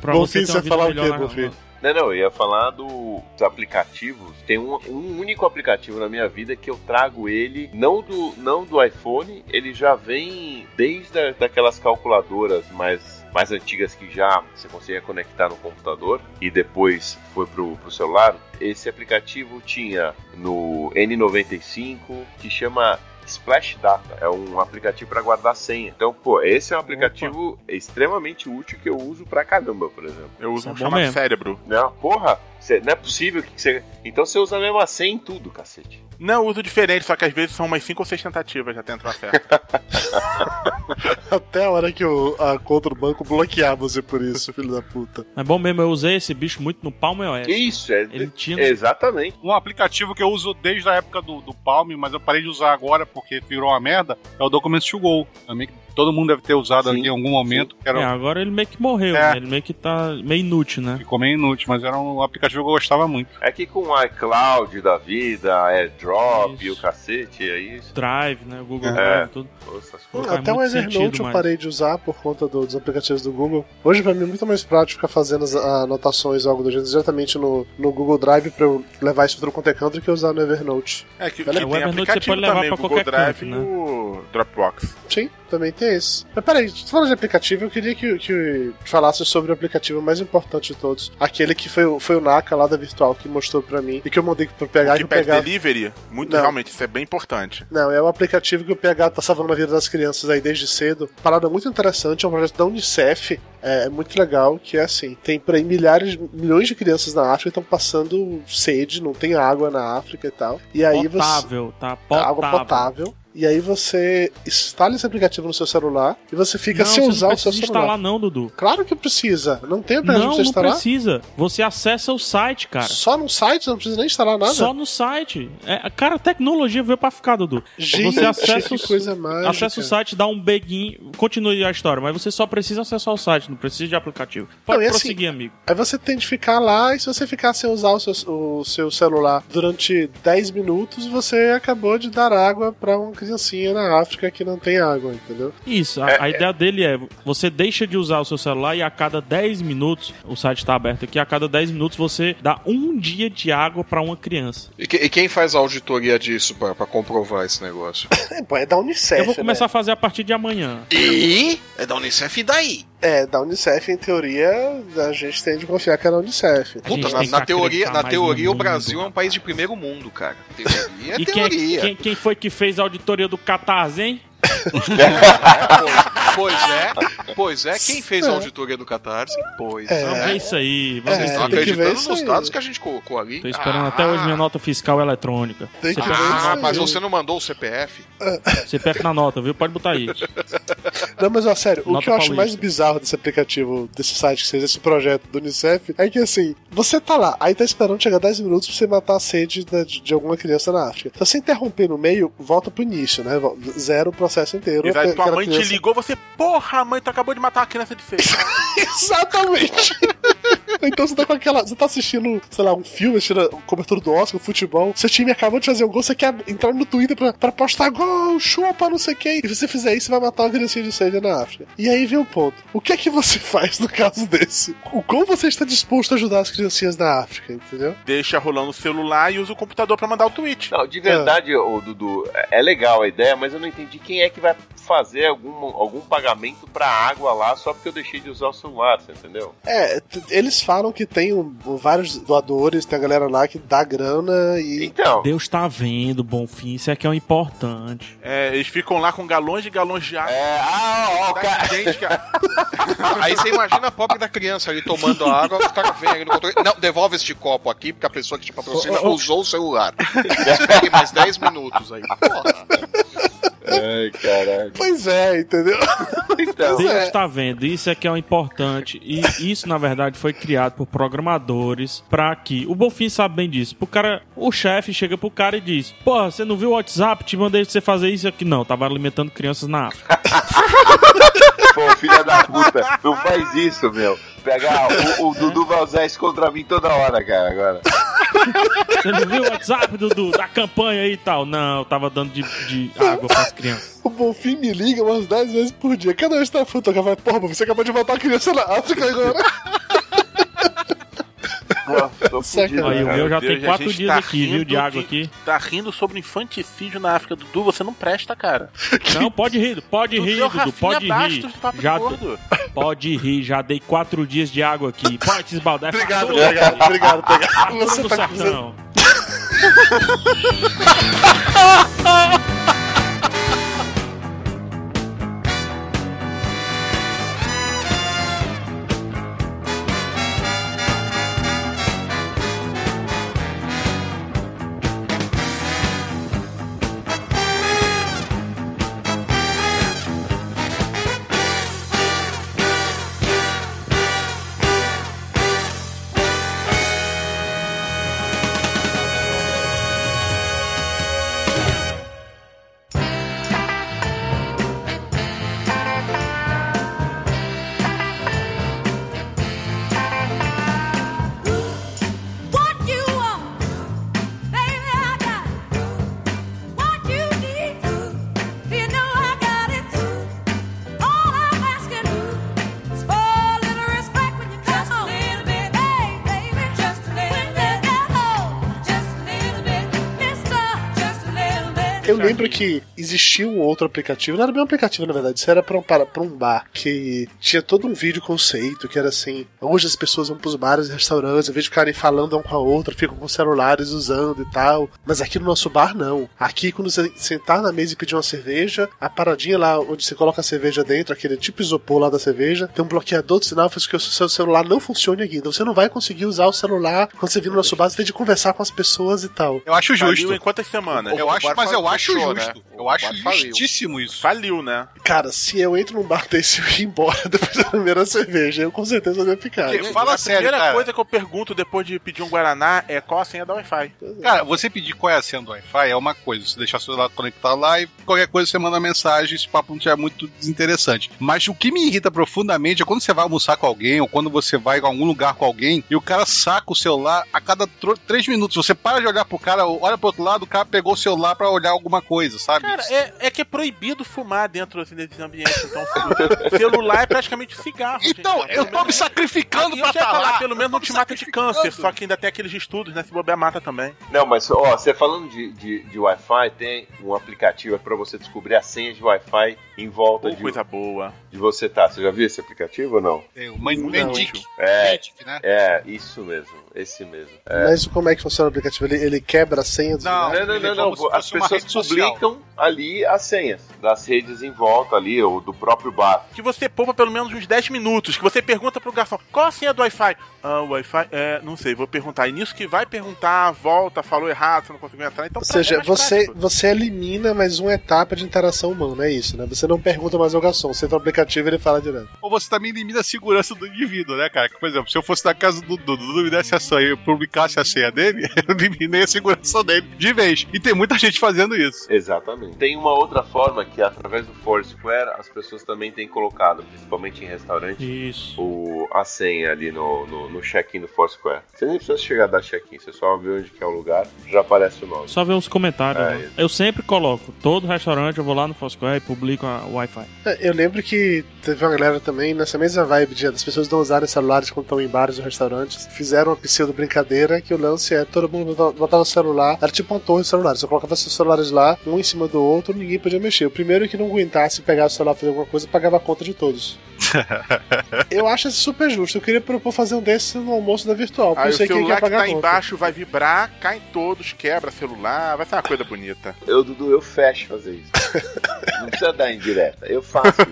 Pra Bonfim, você você falar o melhor quê, na- Bonfim? Não, não, eu ia falar do- dos aplicativos. Tem um, um único aplicativo na minha vida que eu trago ele, não do, não do iPhone, ele já vem desde a, daquelas calculadoras mais, mais antigas que já você conseguia conectar no computador e depois foi pro, pro celular. Esse aplicativo tinha no N95 que chama Splash Data. É um aplicativo para guardar senha. Então, pô, esse é um aplicativo extremamente útil que eu uso pra caramba, por exemplo. Eu uso Isso é um bom chamado mesmo. cérebro. Não, porra, cê- não é possível que você. Então você usa a mesma senha em tudo, cacete. Não, eu uso diferente, só que às vezes são umas 5 ou 6 tentativas já tento certo. (laughs) Até a hora que o, a conta do banco bloquear você por isso, filho da puta. É bom mesmo, eu usei esse bicho muito no Palm OS. Isso, é. Ele tinha. Exatamente. Um aplicativo que eu uso desde a época do, do Palm, mas eu parei de usar agora porque virou uma merda, é o Documents to Go. Também que todo mundo deve ter usado Sim, aqui em algum momento. Que era, É, agora ele meio que morreu, É. né? Ele meio que tá meio inútil, né? Ficou meio inútil, mas era um aplicativo que eu gostava muito. É que com o iCloud da vida, AirDrop Isso. e o cacete, é isso. Drive, né? Google É. Drive, tudo. Pô, essas Pô, coisas. faz Até o Evernote eu parei de usar por conta do- dos aplicativos do Google. Hoje, pra mim, é muito mais prático ficar fazendo as anotações ou algo do gênero diretamente no, no Google Drive pra eu levar isso pro qualquer canto do que usar no Evernote. É que, que tem o Evernote você pode levar também, pra o Google qualquer Drive canto, e né? o Dropbox. Sim, também tem esse. Mas peraí, você falando de aplicativo, eu queria que, que falasse sobre o aplicativo mais importante de todos. Aquele que foi, o- foi o Naka lá da Virtual que mostrou pra mim e que eu mandei pra pegar o e que pede pegar. delivery, muito Não. realmente, isso é bem importante. Não, é o aplicativo que o PH tá salvando a vida das crianças aí desde cedo. Parada muito interessante, é um projeto da Unicef. É, é muito legal, que é assim, tem por aí milhares, milhões de crianças na África que estão passando sede, não tem água na África e tal. E aí você Potável, tá? Potável. água potável. E aí você instala esse aplicativo no seu celular e você fica não, sem você usar não o seu precisa celular. instalar não, Dudu. Claro que precisa. Não tem aplicativo Não, pra você não instalar? precisa. Você acessa o site, cara. Só no site, não precisa nem instalar nada. Só no site. É, cara, a tecnologia veio pra ficar, Dudu. Gente, você acessa que o, coisa mágica. acessa o site, dá um begin, continue a história, mas você só precisa acessar o site, não precisa de aplicativo. Pode Não, assim, prosseguir, amigo. Aí você tem de ficar lá e se você ficar sem usar o seu, o seu celular durante 10 minutos, você acabou de dar água pra uma criancinha na África que não tem água, entendeu? Isso, a, a ideia dele é, você deixa de usar o seu celular e a cada 10 minutos, o site tá aberto aqui, a cada 10 minutos você dá um dia de água pra uma criança. E, que- e quem faz a auditoria disso pra, pra comprovar esse negócio? (laughs) É, é da Unicef. Eu vou começar né? a fazer a partir de amanhã. E? É da Unicef e daí? É, da Unicef, em teoria, a gente tem de confiar que é da Unicef. Puta, na, na teoria, na teoria o Brasil é um país de primeiro mundo, cara. Teoria (laughs) é E quem, teoria. quem, quem foi que fez a auditoria do Catarse, hein? (laughs) Pois é, pois é. Quem fez a auditoria do Catarse? Pois é. Ver isso aí, isso aí. acreditando nos dados que a gente colocou ali. Tô esperando até hoje minha nota fiscal eletrônica. Tem que CPF, Ah, mas você não mandou o CPF? (laughs) CPF na nota, viu? Pode botar aí. (laughs) Não, mas ó, sério, o Nota que eu acho paulista. mais bizarro desse aplicativo, desse site que fez esse projeto do Unicef, é que assim, você tá lá, aí tá esperando chegar 10 minutos pra você matar a sede de, de alguma criança na África. Se você interromper no meio, volta pro início, né? Zero o processo inteiro. E aí tua mãe te criança- ligou, você, porra, mãe, tu acabou de matar uma criança de feio. (laughs) Exatamente! (laughs) então você tá com aquela. Você tá assistindo, sei lá, um filme, assistindo a cobertura do Oscar, futebol. Seu time acabou de fazer um gol, você quer entrar no Twitter pra, pra postar gol, chupa, não sei quem. E se você fizer isso, você vai matar uma criancinha de sede na África. E aí vem o ponto. O que é que você (laughs) faz no caso desse? O como você está disposto a ajudar as criancinhas da África, entendeu? Deixa rolando o celular e usa o computador pra mandar o tweet. Não, de verdade, ô, Dudu, é legal a ideia, mas eu não entendi quem é que vai fazer algum, algum pagamento pra água lá só porque eu deixei de usar o celular, você entendeu? É, eles falam que tem um- vários doadores, tem a galera lá que dá grana e. Então. Deus tá vendo, Bonfim, isso é que é o importante. É, eles ficam lá com galões e galões de água. É, ah, ó, cara. Gente, cara. (laughs) Aí você imagina a pobre da criança ali tomando a água, o cara vem ali no controle. Não, devolve este copo aqui, porque a pessoa que te patrocina ô, ô. usou o celular. Espere mais 10 minutos aí. Porra. Ai, caralho. Pois é, entendeu? (laughs) Então, Deus é. tá vendo, isso é que é o importante. E isso, na verdade, foi criado por programadores pra que. O Bonfim sabe bem disso. Pro cara, o chefe chega pro cara e diz: Porra, você não viu o WhatsApp? Te mandei você fazer isso aqui. Não, tava alimentando crianças na África. (laughs) Pô, filha da puta, não faz isso, meu. Pegar o, o Dudu vai usar isso contra mim toda hora, cara, agora. Você não viu o WhatsApp, Dudu, da campanha aí e tal? Não, eu tava dando de, de água pras crianças. O Bonfim me liga umas 10 vezes por dia. Cada vez que tá falo, porra, você acabou de matar a criança na África agora. Fudido, Aí o meu já Deus, tem quatro dias tá aqui, viu, de água aqui. Tá rindo sobre infanticídio na África, Dudu. Você não presta, cara. (laughs) Não, pode rir, pode Dudu rir, é Dudu, Rafinha pode rir. Já, Gordo. pode rir, já dei quatro dias de água aqui. Pode se esbaldar. é Obrigado, obrigado, obrigado, obrigado. Você tá sertão. Eu lembro que existia um outro aplicativo, não era bem um aplicativo na verdade, isso era pra um, para, pra um bar, que tinha todo um vídeo conceito, que era assim, hoje as pessoas vão pros bares e restaurantes, em vez de ficarem falando um com a outra, ficam com celulares usando e tal, mas aqui no nosso bar não. Aqui quando você sentar na mesa e pedir uma cerveja, a paradinha lá onde você coloca a cerveja dentro, aquele tipo isopor lá da cerveja, tem um bloqueador de sinal, faz com que o seu celular não funcione aqui, então você não vai conseguir usar o celular quando você vir no nosso bar, você tem de conversar com as pessoas e tal. Eu acho justo. em quantas semanas? Eu acho, mas eu acho acho fechou, né? justo. Eu acho bar faliu. justíssimo isso. Faliu, né? Cara, se eu entro num bar (laughs) desse e ir embora (laughs) depois da primeira cerveja, eu com certeza vou ficar. Porque fala a sério, primeira cara. coisa que eu pergunto depois de pedir um Guaraná é qual a senha da Wi-Fi. Cara, você pedir qual é a senha do Wi-Fi é uma coisa. Você deixar seu celular conectado lá e qualquer coisa você manda mensagem, esse papo não tiver muito desinteressante. Mas o que me irrita profundamente é quando você vai almoçar com alguém ou quando você vai a algum lugar com alguém e o cara saca o celular a cada três minutos. Você para de olhar pro cara, olha pro outro lado, o cara pegou o celular pra olhar alguma coisa, sabe? Cara, é, é que é proibido fumar dentro assim, desses ambientes. Então, (laughs) o celular é praticamente cigarro. Então, gente. eu tô me sacrificando pra tá falar, lá. pelo menos não te mata de câncer, só que ainda tem aqueles estudos, né? Se bobear, mata também. Não, mas ó, você falando de, de, de Wi-Fi, tem um aplicativo para você descobrir a senha de Wi-Fi em volta Pô, de, coisa boa. de você tá. Você já viu esse aplicativo ou não? É, o Man- Não, Mandic. É, Mandic, né? é, isso mesmo, esse mesmo. É. Mas como é que funciona o aplicativo? Ele, ele quebra a senha dos Não? Não, não, é não, não. se As pessoas publicam ali as senhas das redes em volta ali, ou do próprio bar. Que você poupa pelo menos uns 10 minutos, que você pergunta pro garçom, qual a senha do Wi-Fi? Ah, o Wi-Fi? É, não sei, vou perguntar. E nisso que vai perguntar, volta, falou errado, você não conseguiu entrar. Então, Ou pra- seja, é você, prático. você elimina mais uma etapa de interação humana, é isso, né? Você não pergunta mais ao garçom, você entra no aplicativo e ele fala direto. Ou você também elimina a segurança do indivíduo, né, cara? Que, Por exemplo, se eu fosse na casa do Dudu, Dudu me desse a senha e eu publicasse a senha dele, (laughs) eu eliminei a segurança dele de vez. E tem muita gente fazendo isso. Exatamente. Tem uma outra forma que através do Foursquare as pessoas também têm colocado, principalmente em restaurante, Isso. o, a senha ali no, no, no check-in do Foursquare. Você nem precisa chegar a dar check-in, você só vê onde que é o lugar, já aparece o nome. Só ver uns comentários. É, né? Eu sempre coloco. Todo restaurante eu vou lá no Foursquare e publico a Wi-Fi. É, Eu lembro que teve uma galera também, nessa mesma vibe de das pessoas não usarem celulares quando estão em bares ou restaurantes, fizeram uma pseudo brincadeira que o lance é todo mundo botava o celular, era tipo uma torre de celulares, você colocava seus celulares lá, um em cima do outro, ninguém podia mexer. O primeiro que não aguentasse pegar o celular e fazer alguma coisa, pagava a conta de todos. (laughs) Eu acho isso super justo. Eu queria propor fazer um desses no almoço da virtual. eu o celular que pagar tá embaixo vai vibrar, caem todos, quebra celular, vai ser uma coisa bonita. Eu, Dudu, eu fecho fazer isso. (laughs) Não precisa dar indireta, eu faço isso.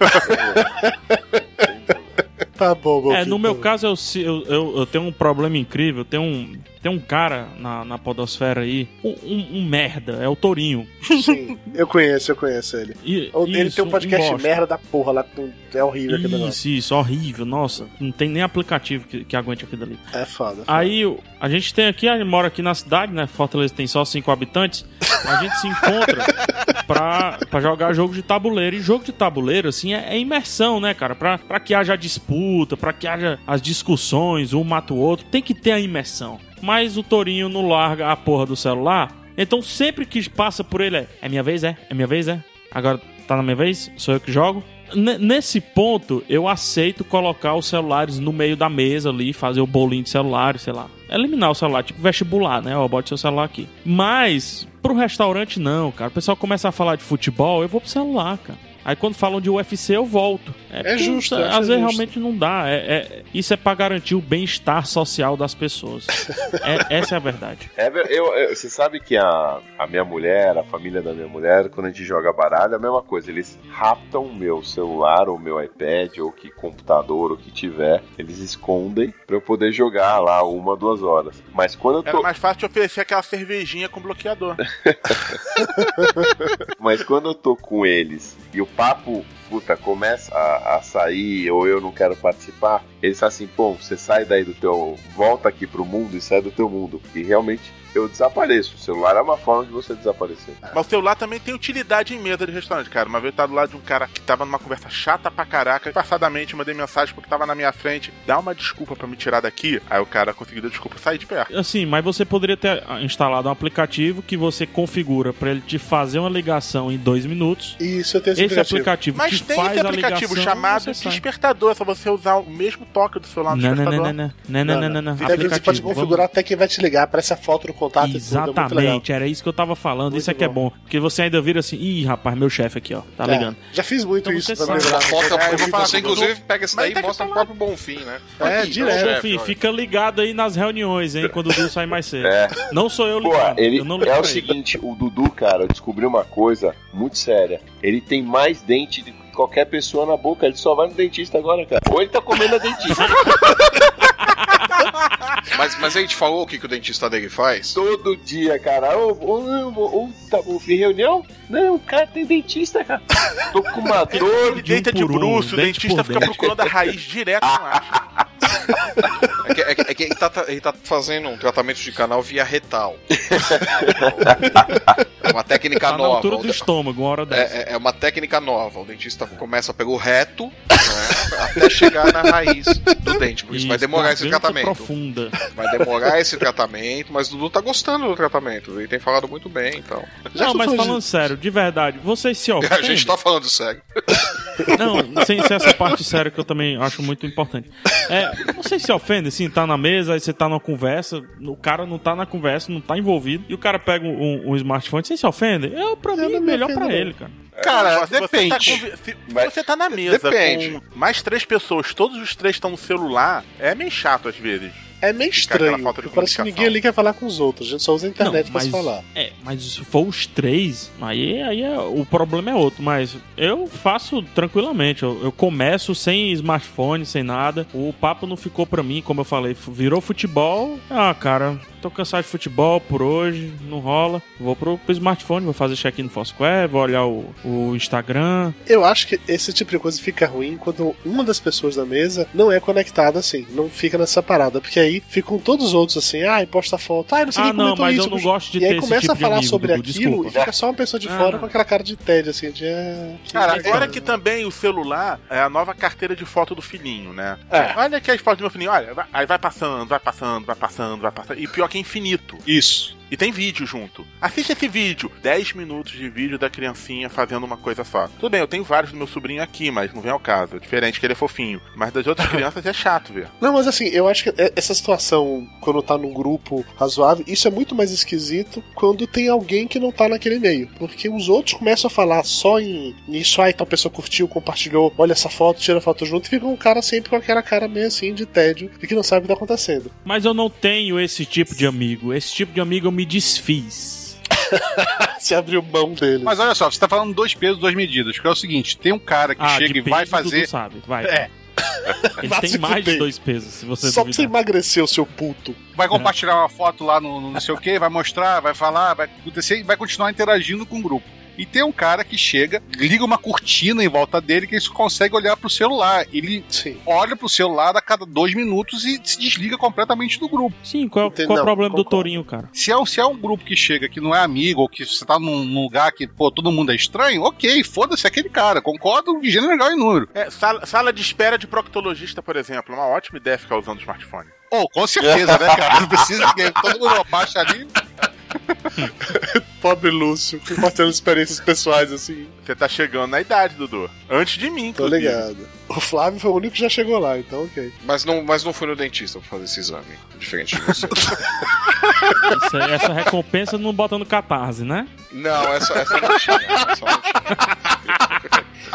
Tá bom, bom. É, no meu caso, eu, eu, eu, eu tenho um problema incrível. Tem um, tem um cara na, na podosfera aí, um, um- um merda, é o Torinho. Sim, eu conheço, eu conheço ele. E- ele isso, tem um podcast merda da porra lá, é horrível aquele negócio. Isso, isso, horrível. Nossa, não tem nem aplicativo que, que aguente aquilo ali. É foda. foda. Aí a gente tem aqui, a gente mora aqui na cidade, né? Fortaleza tem só cinco habitantes. A gente se encontra (laughs) pra, pra jogar jogo de tabuleiro. E jogo de tabuleiro, assim, é, é imersão, né, cara? Pra, pra que haja disputa, pra que haja as discussões, um mata o outro, tem que ter a imersão. Mas o Torinho não larga a porra do celular. Então sempre que passa por ele é: é minha vez, é? É minha vez, é? Agora tá na minha vez? Sou eu que jogo? N- Nesse ponto, eu aceito colocar os celulares no meio da mesa ali, fazer o bolinho de celulares, sei lá. Eliminar o celular, tipo vestibular, né? Ó, bote seu celular aqui. Mas, pro restaurante, não, cara. O pessoal começa a falar de futebol, eu vou pro celular, cara. Aí quando falam de UFC, eu volto. Porque, justo, eu Às vezes justo. realmente não dá. É, é- isso é pra garantir o bem-estar social das pessoas. É- (laughs) essa é a verdade. É, eu, eu- você sabe que a, a minha mulher, a família da minha mulher, quando a gente joga baralho, é a mesma coisa. Eles raptam o meu celular, ou meu iPad, ou que computador, ou que tiver. Eles escondem pra eu poder jogar lá uma, duas horas. Mas quando eu Era tô, mais fácil te oferecer aquela cervejinha com bloqueador. (laughs) (laughs) mas quando eu tô com eles e o papo, puta, começa a, a sair, ou eu não quero participar, eles falam assim, pô, você sai daí do teu. volta aqui pro mundo e sai do teu mundo. E realmente eu desapareço. O celular é uma forma de você desaparecer. Mas o celular também tem utilidade em mesa de restaurante, cara. Uma vez eu tava do lado de um cara que tava numa conversa chata pra caraca. Passadamente mandei mensagem porque tava na minha frente. Dá uma desculpa pra me tirar daqui. Aí o cara conseguiu dar desculpa sair de perto. Assim, mas você poderia ter ah, instalado um aplicativo que você configura pra ele te fazer uma ligação em dois minutos. Isso eu tenho esse, Esse aplicativo Mas te tem faz esse a aplicativo ligação, chamado despertador. É só você usar o mesmo toque do celular no Não, não, não, despertador. não, não, não, não, não, não, Tem aquele que você pode aplicativo. configurar até quem vai te ligar, aparece a foto do contato tudo, é muito. Exatamente, era isso que eu tava falando. isso é que é bom. Porque você ainda vira assim, ih, rapaz, meu chefe aqui, ó, tá É, ligando. Já fiz muito Então isso sabe. lembrar. Bota, É, eu vou falar, o inclusive pega esse Mas daí tá e mostra que pro próprio Bonfim, né? É, direto. olha. fica ligado aí nas reuniões, hein, quando o Dudu sai mais cedo. É. Não sou eu Pô, ligando. ele eu não é o seguinte, o Dudu, cara, eu descobri uma coisa muito séria. Ele tem mais dente do que qualquer pessoa na boca. Ele só vai no dentista agora, cara. Ou ele tá comendo a dentista. (laughs) Mas, mas a gente falou o que, que o dentista dele faz? Todo dia, cara. Ô, ô, ô, ô, tá bom, em reunião? Não, cara, tem dentista, cara. Tô com uma dor. Ele deita de por um, bruxo, o dente dentista fica dente. procurando a raiz direto, não acha. (laughs) É que, é que- é que ele, tá, ele tá fazendo um tratamento de canal via retal. É uma técnica Tá na nova. altura O do estômago, uma hora dessa. É, é- é uma técnica nova. O dentista começa pelo reto né, até chegar na raiz do dente. Por isso, vai demorar esse tratamento. profunda. Vai demorar esse tratamento, mas o Dudu tá gostando do tratamento. Ele tem falado muito bem, então. Não, mas falando sério, de verdade, vocês se (laughs) A ofendem? gente tá falando sério. Não, sem ser essa parte séria que eu também acho muito importante. É, vocês se ofendem, assim, tá na mesa, aí você tá numa conversa, o cara não tá na conversa, não tá envolvido, e o cara pega um, um smartphone, vocês se ofendem? Eu, pra mim, é melhor pra ele, cara. Cara, se depende. Você tá, se Mas- você tá na mesa Depende. com mais três pessoas, todos os três estão no celular, é meio chato às vezes. É meio Fica aquela estranho. falta de porque Parece que ninguém ali quer falar com os outros. A gente só usa a internet Não, pra se falar. É, mas se for os três, aí, aí é- o problema é outro. Mas eu faço tranquilamente. Eu, eu começo sem smartphone, sem nada. O papo não ficou pra mim, como eu falei. Virou futebol. Ah, cara, tô cansado de futebol por hoje. Não rola. Vou pro, pro smartphone, vou fazer check-in no Foursquare, vou olhar o, o Instagram. Eu acho que esse tipo de coisa fica ruim quando uma das pessoas da mesa não é conectada assim, não fica nessa parada, porque aí ficam todos os outros assim, ai, posta foto, ai, não sei Ah, quem não, comentou mas isso. eu não gosto de E aí esse começa tipo a falar amigo, sobre Dudu, aquilo desculpa. e fica só uma pessoa de Ah, fora não. com aquela cara de tédio assim, de ah, Cara, agora que também o celular é a nova carteira de foto do filhinho, né? É. Olha aqui as fotos do meu filhinho, olha, vai- aí vai passando, vai passando, vai passando, vai passando. E pior que infinito. Isso. E tem vídeo junto. Assiste esse vídeo. 10 minutos de vídeo da criancinha fazendo uma coisa só. Tudo bem, eu tenho vários do meu sobrinho aqui, mas não vem ao caso. É diferente que ele é fofinho. Mas das outras (laughs) crianças é chato ver. Não, mas assim, eu acho que é- essa situação, quando tá num grupo razoável, isso é muito mais esquisito quando tem alguém que não tá naquele meio. Porque os outros começam a falar só em isso, aí tal pessoa curtiu, compartilhou, olha essa foto, tira a foto junto, e fica um cara sempre com aquela cara meio assim de tédio e que não sabe o que tá acontecendo. Mas eu não tenho esse tipo de amigo. Esse tipo de amigo eu me desfiz. (laughs) Se abriu mão dele. Mas olha só, você tá falando dois pesos, duas medidas. Que é o seguinte: tem um cara que Ah, chega de e vai fazer. sabe, vai. É. Ele Vai tem se mais de dois pesos, se você Só pra você duvidar. emagrecer o seu puto. Vai compartilhar uma foto lá no, no não sei o que, vai mostrar, vai falar, vai acontecer e vai continuar interagindo com o grupo. E tem um cara que chega, liga uma cortina em volta dele que ele só consegue olhar pro celular. Ele Sim. olha pro celular a cada dois minutos e se desliga completamente do grupo. Sim, qual, Entendi, qual é o problema do concordo. Tourinho, cara? Se é, se é um grupo que chega que não é amigo, ou que você tá num, num lugar que, pô, todo mundo é estranho, ok, foda-se aquele cara. Concordo de gênero, legal e número. É, sala, sala de espera de proctologista, por exemplo. É uma ótima ideia ficar usando o smartphone. Oh, com certeza, né, cara? Não precisa que todo mundo abaixa ali. (laughs) Pobre Lúcio, compartilhando experiências pessoais assim. Você tá chegando na idade, Dudu. Antes de mim, Tô inclusive. ligado. O Flávio foi o único que já chegou lá, então ok. Mas não, mas não fui no dentista pra fazer esse exame. Diferente de você. (laughs) Isso aí- essa recompensa não bota no catarse, né? não, essa, essa não tinha. Essa não tinha.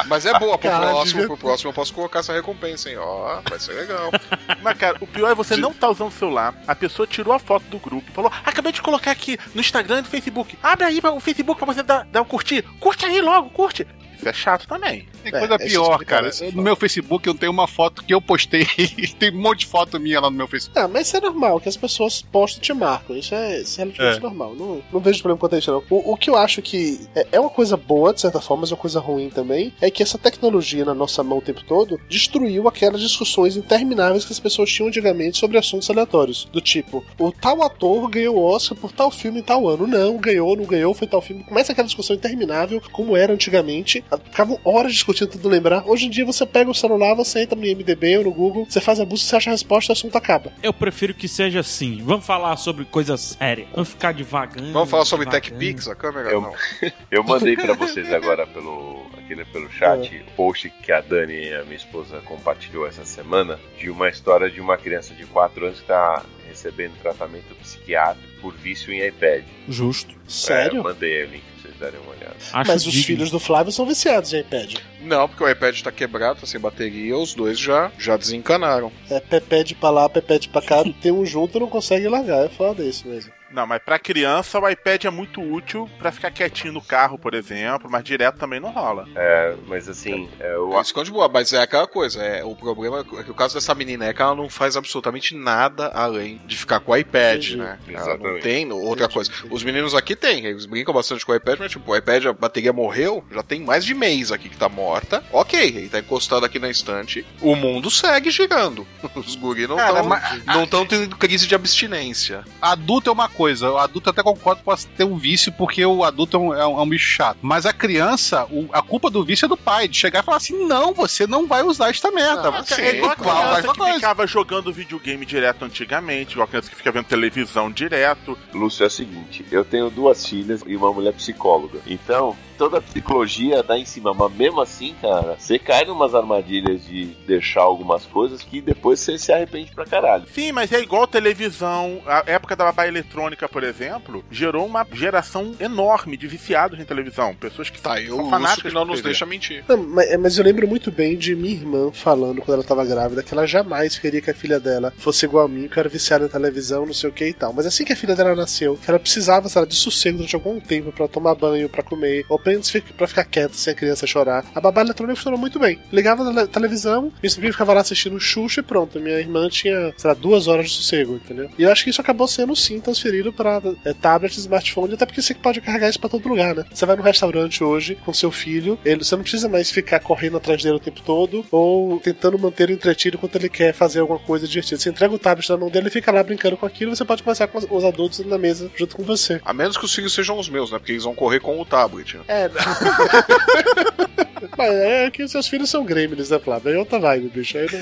Mas é boa, pro Cara, próximo, devia- pro próximo eu posso colocar essa recompensa, hein? Ó, vai ser legal. (laughs) Mas, cara, o pior é você não tá usando o celular. A pessoa tirou a foto do grupo. Falou, acabei de colocar aqui no Instagram e no Facebook. Abre aí o Facebook pra você dar, dar um curtir. Curte aí logo, curte. Isso é chato também. Tem É, coisa esse pior, tipo de cara. é No meu Facebook eu tenho uma foto que eu postei. (laughs) tem um monte de foto minha lá no meu Facebook. Ah, mas isso é normal, que as pessoas postam e te marcam. Isso é, isso é relativamente É. normal. Não, não vejo problema quanto a isso, não. O, o que eu acho que é, é uma coisa boa, de certa forma, mas é uma coisa ruim também, é que essa tecnologia na nossa mão o tempo todo destruiu aquelas discussões intermináveis que as pessoas tinham antigamente sobre assuntos aleatórios. Do tipo, o tal ator ganhou o Oscar por tal filme em tal ano. Não, ganhou, não ganhou, foi tal filme. Começa aquela discussão interminável, como era antigamente. Ficavam horas discutindo, tentando lembrar. Hoje em dia você pega o celular, você entra no IMDB ou no Google, você faz a busca, você acha a resposta, o assunto acaba. Eu prefiro que seja assim. Vamos falar sobre coisa séria. Vamos ficar devagando. Vamos falar sobre. TechPix, a câmera? Eu- Não. (laughs) Eu mandei pra vocês agora pelo, aquele, pelo chat o post que a Dani, a minha esposa, compartilhou essa semana de uma história de uma criança de 4 anos que tá recebendo tratamento psiquiátrico por vício em iPad. Justo. É, Sério? eu mandei o link pra vocês darem uma. Acho Mas os digno. filhos do Flávio são viciados em iPad. Não, porque o iPad tá quebrado, tá sem bateria, os dois já, já desencanaram. É pepede pra lá, pepede pra cá, (laughs) tem um junto e não consegue largar. É foda isso mesmo. Não, mas pra criança o iPad é muito útil pra ficar quietinho no carro, por exemplo, mas direto também não rola. É, mas assim, é, o... Isso de boa, mas é aquela coisa. É, o problema é que o caso dessa menina é que ela não faz absolutamente nada além de ficar com o iPad, né? Ela não Exatamente. tem outra coisa. Os meninos aqui têm, eles brincam bastante com o iPad, mas tipo, o iPad, a bateria morreu, já tem mais de mês aqui que tá morta. Ok, ele tá encostado aqui na estante. O mundo segue girando. (laughs) Os guri não estão mas- não tão tendo crise de abstinência. Adulto é uma coisa, o adulto até concordo que pode ter um vício, porque o adulto é um, é um- é um bicho chato. Mas a criança, o- a culpa do vício é do pai, de chegar e falar assim: não, você não vai usar esta merda. Ah, você é igual a criança que coisa. ficava jogando videogame direto antigamente, igual a criança que fica vendo televisão direto. Lúcio, é o seguinte: eu tenho duas filhas e uma mulher psicóloga. Então, toda a psicologia dá em cima, mas mesmo assim, cara, você cai numas armadilhas de deixar algumas coisas que depois você se arrepende pra caralho. Sim, mas é igual televisão. A época da babá eletrônica, por exemplo, gerou uma geração enorme de viciados em televisão. Pessoas que Tá, eu, são fanáticas que não nos deixa mentir. Não, mas, mas eu lembro muito bem de minha irmã falando quando ela tava grávida que ela jamais queria que a filha dela fosse igual a mim, que eu era viciada em televisão, não sei o que e tal. Mas assim que a filha dela nasceu, que ela precisava, sei lá, de sossego durante algum tempo pra tomar banho, pra comer, ou pra pra ficar quieta sem a criança chorar, a babá eletrônica funcionou muito bem. Ligava na televisão, minha sobrinha ficava lá assistindo Xuxa e pronto. Minha irmã tinha, sei lá, duas horas de sossego, entendeu? E eu acho que isso acabou sendo sim transferido pra é, tablets, smartphone, até porque você pode carregar isso pra todo lugar, né? Você vai no restaurante hoje com seu filho, ele, você não precisa mais ficar correndo atrás dele o tempo todo ou tentando manter ele entretido enquanto ele quer fazer alguma coisa divertida. Você entrega o tablet na mão dele e fica lá brincando com aquilo, você pode conversar com os- os adultos na mesa junto com você. A menos que os filhos sejam os meus, né? Porque eles vão correr com o tablet. né? É. (laughs) Mas é que seus filhos são gremlins, né, Flávio? Aí é outra vibe, bicho. Aí não...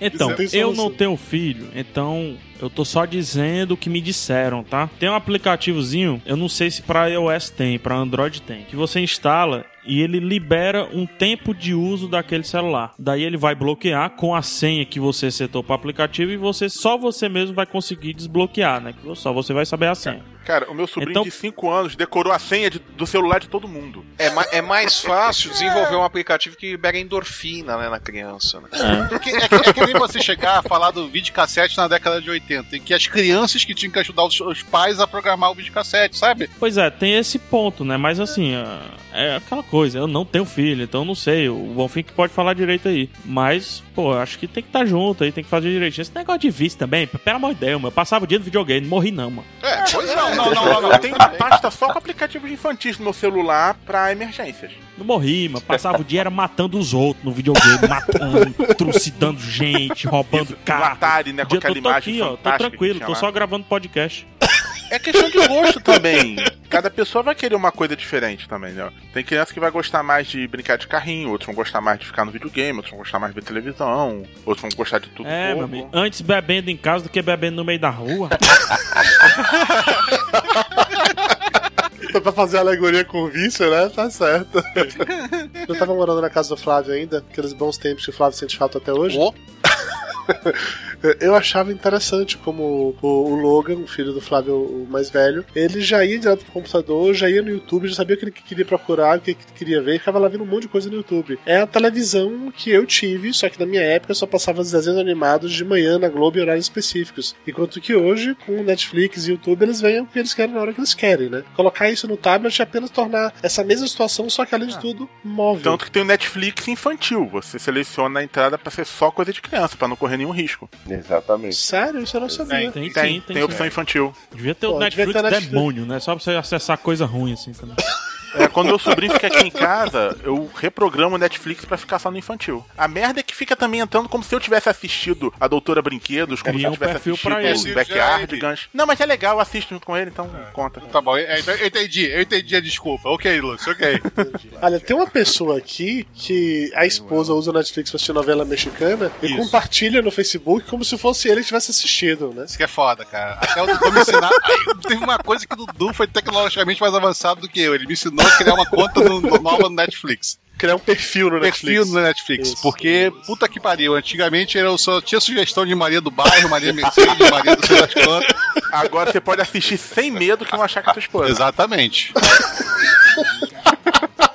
Então, Tem eu não tenho filho, então eu tô só dizendo o que me disseram, tá? Tem um aplicativozinho, eu não sei se pra iOS tem, pra Android tem, que você instala e ele libera um tempo de uso daquele celular. Daí ele vai bloquear com a senha que você setou para aplicativo e você só você mesmo vai conseguir desbloquear, né? Só você vai saber a senha. Cara, o meu sobrinho Então- de 5 anos decorou a senha de- do celular de todo mundo. É, ma- é mais (laughs) fácil desenvolver um aplicativo que libera endorfina, né, na criança, né? Porque é, que, é que nem você chegar a falar do videocassete na década de 80, em que as crianças que tinham que ajudar os, os pais a programar o videocassete, sabe? Pois é, tem esse ponto, né? Mas assim, é é aquela coisa, eu não tenho filho, então eu não sei. O Bonfim que pode falar direito aí. Mas, pô, acho que tem que estar junto aí, tem que fazer direitinho. Esse negócio de vício também, pelo amor de Deus, mano. Eu passava o dia no videogame, não morri não, mano. É, pois Não, não, não, não, não. Eu tenho uma pasta só com aplicativos infantis no meu celular pra emergências. Não morri, mano. Passava o dia era matando os outros no videogame, matando, (laughs) trucidando gente, roubando carro. Atari, né, com Dia- aquela imagem aqui, ó, tô tranquilo, tô só gravando podcast. É questão de gosto também. Cada pessoa vai querer uma coisa diferente também, né? Tem criança que vai gostar mais de brincar de carrinho, outros vão gostar mais de ficar no videogame, outros vão gostar mais de ver televisão, outros vão gostar de tudo É, meu amigo. Antes bebendo em casa do que bebendo no meio da rua. (laughs) Só pra fazer alegoria com o vício, né? Tá certo. Eu tava morando na casa do Flávio ainda, aqueles bons tempos que o Flávio sente falta até hoje. Ô. (laughs) Eu achava interessante como o, o Logan, o filho do Flávio o mais velho, ele já ia direto pro computador, já ia no YouTube, já sabia o que ele queria procurar, o que ele queria ver, e ficava lá vendo um monte de coisa no YouTube. É a televisão que eu tive, só que na minha época só passava os desenhos animados de manhã na Globo em horários específicos. Enquanto que hoje, com Netflix e YouTube, eles veem o que eles querem na hora que eles querem, né? Colocar isso no tablet é apenas tornar essa mesma situação, só que além de tudo, móvel. Tanto que tem o Netflix infantil. Você seleciona a entrada pra ser só coisa de criança, pra não correr nenhum risco. Exatamente. Sério? Isso eu não sabia. Tem, Tem, sim, tem, sim. opção infantil. Devia ter Pô, o devia Netflix, ter Netflix. demônio, né? Só pra você acessar coisa ruim assim também. É, quando meu sobrinho fica aqui em casa, eu reprogramo o Netflix pra ficar só no infantil. A merda é que fica também entrando como se eu tivesse assistido a Doutora Brinquedos, como Cria se eu tivesse assistido o Backyardigans. Não, mas é legal, eu assisto junto com ele, então conta. Tá bom, é, então eu entendi, eu entendi a desculpa. Ok, Lúcio, ok. (laughs) Olha, tem uma pessoa aqui que a esposa usa o Netflix pra assistir novela mexicana e Isso. compartilha no Facebook como se fosse ele que tivesse assistido, né? Isso que é foda, cara. Até o Dudu me ensinar. (laughs) Teve uma coisa que o Dudu foi tecnologicamente mais avançado do que eu. Ele me ensinou a criar uma conta no, no- nova no Netflix. Criar um perfil no Perfil Netflix. no Netflix. Isso, porque, puta que pariu, antigamente eu só tinha sugestão de Maria do Bairro, Maria Mercedes, Maria do sei das quantas. Agora você pode assistir sem medo que vão achar que é tua esposa. Exatamente.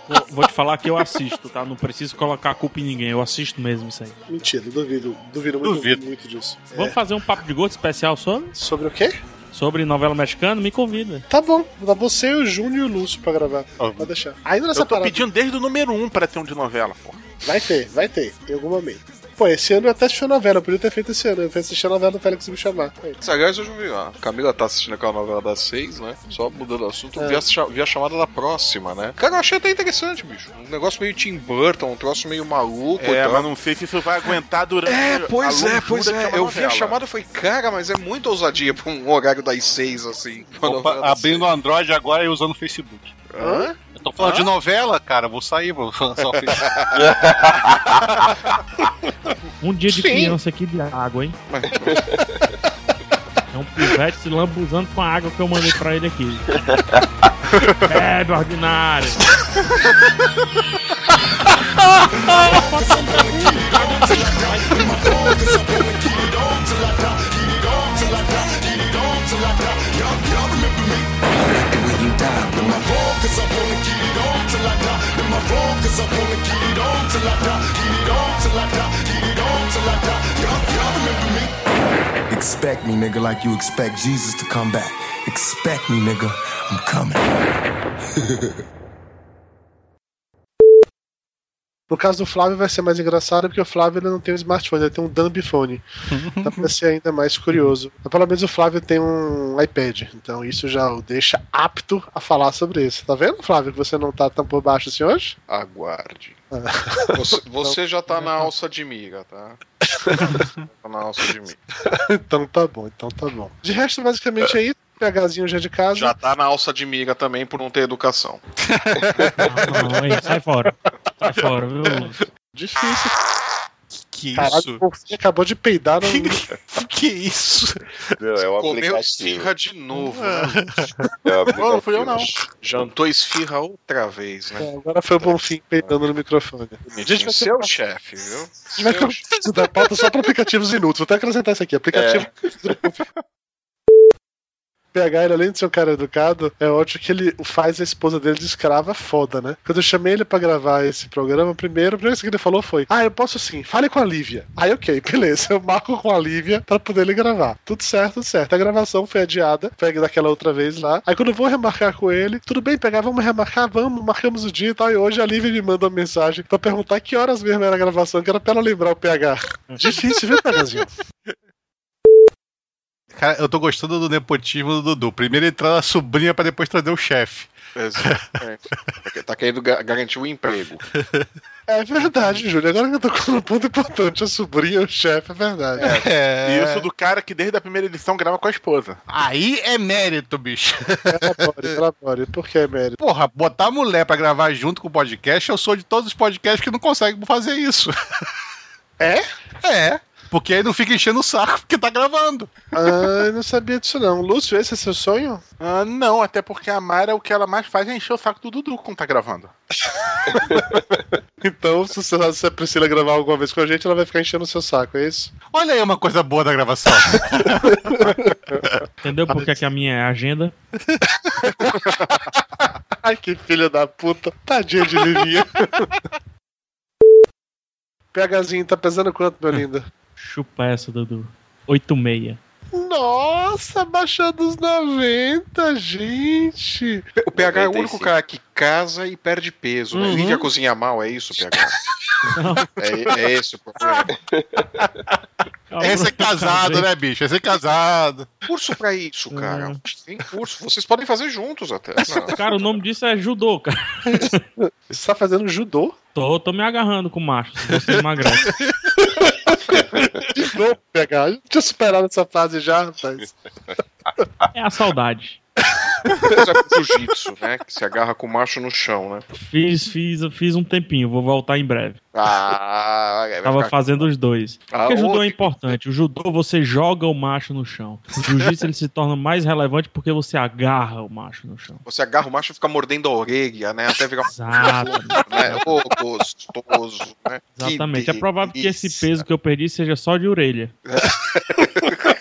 Vou, vou te falar que eu assisto, tá? Não preciso colocar a culpa em ninguém, eu assisto mesmo isso aí. Mentira, duvido. Duvido muito, Duvido. muito disso. Vamos fazer um papo de gordo especial sobre? Sobre o quê? Sobre novela mexicana, me convida. Tá bom, dá você, o Júnior e o Lúcio pra gravar. Pode deixar. Ainda nessa Eu tô parada. pedindo desde o número 1 um pra ter um de novela, pô. Vai ter, vai ter, em algum momento. Pô, esse ano eu até assisti a novela, eu podia ter feito esse ano. Eu fui assistir a novela do Félix me chamar. Aliás, hoje eu vi. A Camila tá assistindo aquela novela das seis, né? Só mudando o assunto, É. vi, a, vi a chamada da próxima, né? Cara, eu achei até interessante, bicho. Um negócio meio Tim Burton, um troço meio maluco. É, mas não sei se isso vai aguentar durante É, a pois é, pois é. Eu vi a chamada e falei, cara, mas é muita ousadia pra um horário das seis, assim. Opa, abrindo o Android agora e usando o Facebook. Hã? Falando Hã? de novela, cara. Vou sair, vou só. (laughs) Um dia de Sim. criança aqui de água, hein? É um pivete se lambuzando com a água que eu mandei pra ele aqui. Bebe, ordinário! (laughs) die. My till I die. My till I die. It on till I die. It on till I die. Y'all, y'all remember me? Expect me, nigga, like you expect Jesus to come back. Expect me, nigga. I'm coming. (laughs) No caso do Flávio vai ser mais engraçado porque o Flávio ele não tem um smartphone, ele tem um dumb phone. Dá pra ser ainda mais curioso. Mas pelo menos o Flávio tem um iPad, então isso já o deixa apto a falar sobre isso. Tá vendo, Flávio, que você não tá tão por baixo assim hoje? Aguarde. Ah. Você, você já tá na alça de miga, tá? (laughs) tá na alça de miga. então tá bom, então tá bom. De resto, basicamente é isso. PHzinho já de casa. Já tá na alça de miga também por não ter educação. Não, sai fora. Sai fora, viu? Difícil. Que Caralho, isso? o Wolfinho acabou de peidar no. que isso? Não, é um Comeu esfirra de novo, né? É Não, não fui eu não. Jantou esfirra outra vez, né? É, agora foi o Bonfim peidando no microfone. Gente vai ter Seu chefe, viu? Texto (laughs) da pauta só para aplicativos inúteis. Vou até acrescentar isso aqui. Aplicativo. PH, ele, além de ser um cara educado, é ótimo que ele faz a esposa dele de escrava foda, né? Quando eu chamei ele pra gravar esse programa, primeiro, a primeira coisa que ele falou foi: Ah, eu posso sim, fale com a Lívia. Aí, ok, (laughs) beleza, eu marco com a Lívia pra poder ele gravar. Tudo certo, tudo certo. A gravação foi adiada, foi daquela outra vez lá. Aí, quando eu vou remarcar com ele, tudo bem, PH, vamos remarcar, vamos, marcamos o dia e tal. E hoje a Lívia me manda uma mensagem pra perguntar que horas mesmo era a gravação, que era pra ela lembrar o PH. (laughs) Difícil, viu, PHzinho? Cara, eu tô gostando do nepotismo do Dudu. Primeiro entrar na sobrinha pra depois trazer o chefe. Exatamente. tá querendo ga- garantir o emprego. É verdade, Júlio. Agora que eu tô com um ponto importante, a sobrinha, o chefe, é verdade. É. E isso do cara que desde a primeira edição grava com a esposa. Aí é mérito, bicho. Elabore, elabore. Por que é mérito? Porra, botar a mulher pra gravar junto com o podcast, eu sou de todos os podcasts que não conseguem fazer isso. É? É. Porque aí não fica enchendo o saco porque tá gravando. Ah, eu não sabia disso não. Lúcio, esse é seu sonho? Ah, não, até porque a Mara, o que ela mais faz é encher o saco do Dudu quando tá gravando. (laughs) Então, se, você- se a Priscila gravar alguma vez com a gente, ela vai ficar enchendo o seu saco, é isso? Olha aí uma coisa boa da gravação. (laughs) Entendeu por que, que a minha é a agenda? (laughs) Ai, que filha da puta. Tadinha de Livinha. PHzinho, tá pesando quanto, meu lindo? Chupa essa, Dudu. 86. Nossa, baixou dos 90, gente. O PH é o 95. único cara que casa e perde peso, né? Uhum. Lívia cozinha mal, é isso, PH? (laughs) É, é esse o problema. Esse é casado, né, bicho? Esse é casado. Curso pra isso, cara. Tem curso. Vocês podem fazer juntos até. Não. Cara, o nome disso é judô, cara. Você tá fazendo judô? Tô, tô me agarrando com macho. Se você emagrece. (laughs) De novo, PH. Eu tinha superado essa fase já, rapaz. É a saudade. Jiu-jitsu, né? Que se agarra com o macho no chão, né? Fiz, fiz, fiz um tempinho, vou voltar em breve. Ah, Tava ficar- fazendo os dois. Ah, Porque judô ô, é importante. O judô você joga o macho no chão. O jiu-jitsu ele se torna mais relevante porque você agarra o macho no chão. Você agarra o macho e fica mordendo a orelha, né? Até ficar. Exatamente. (laughs) Né? Ô, gostoso, né? Que Exatamente. É provável que esse peso que eu perdi seja só de orelha. (laughs)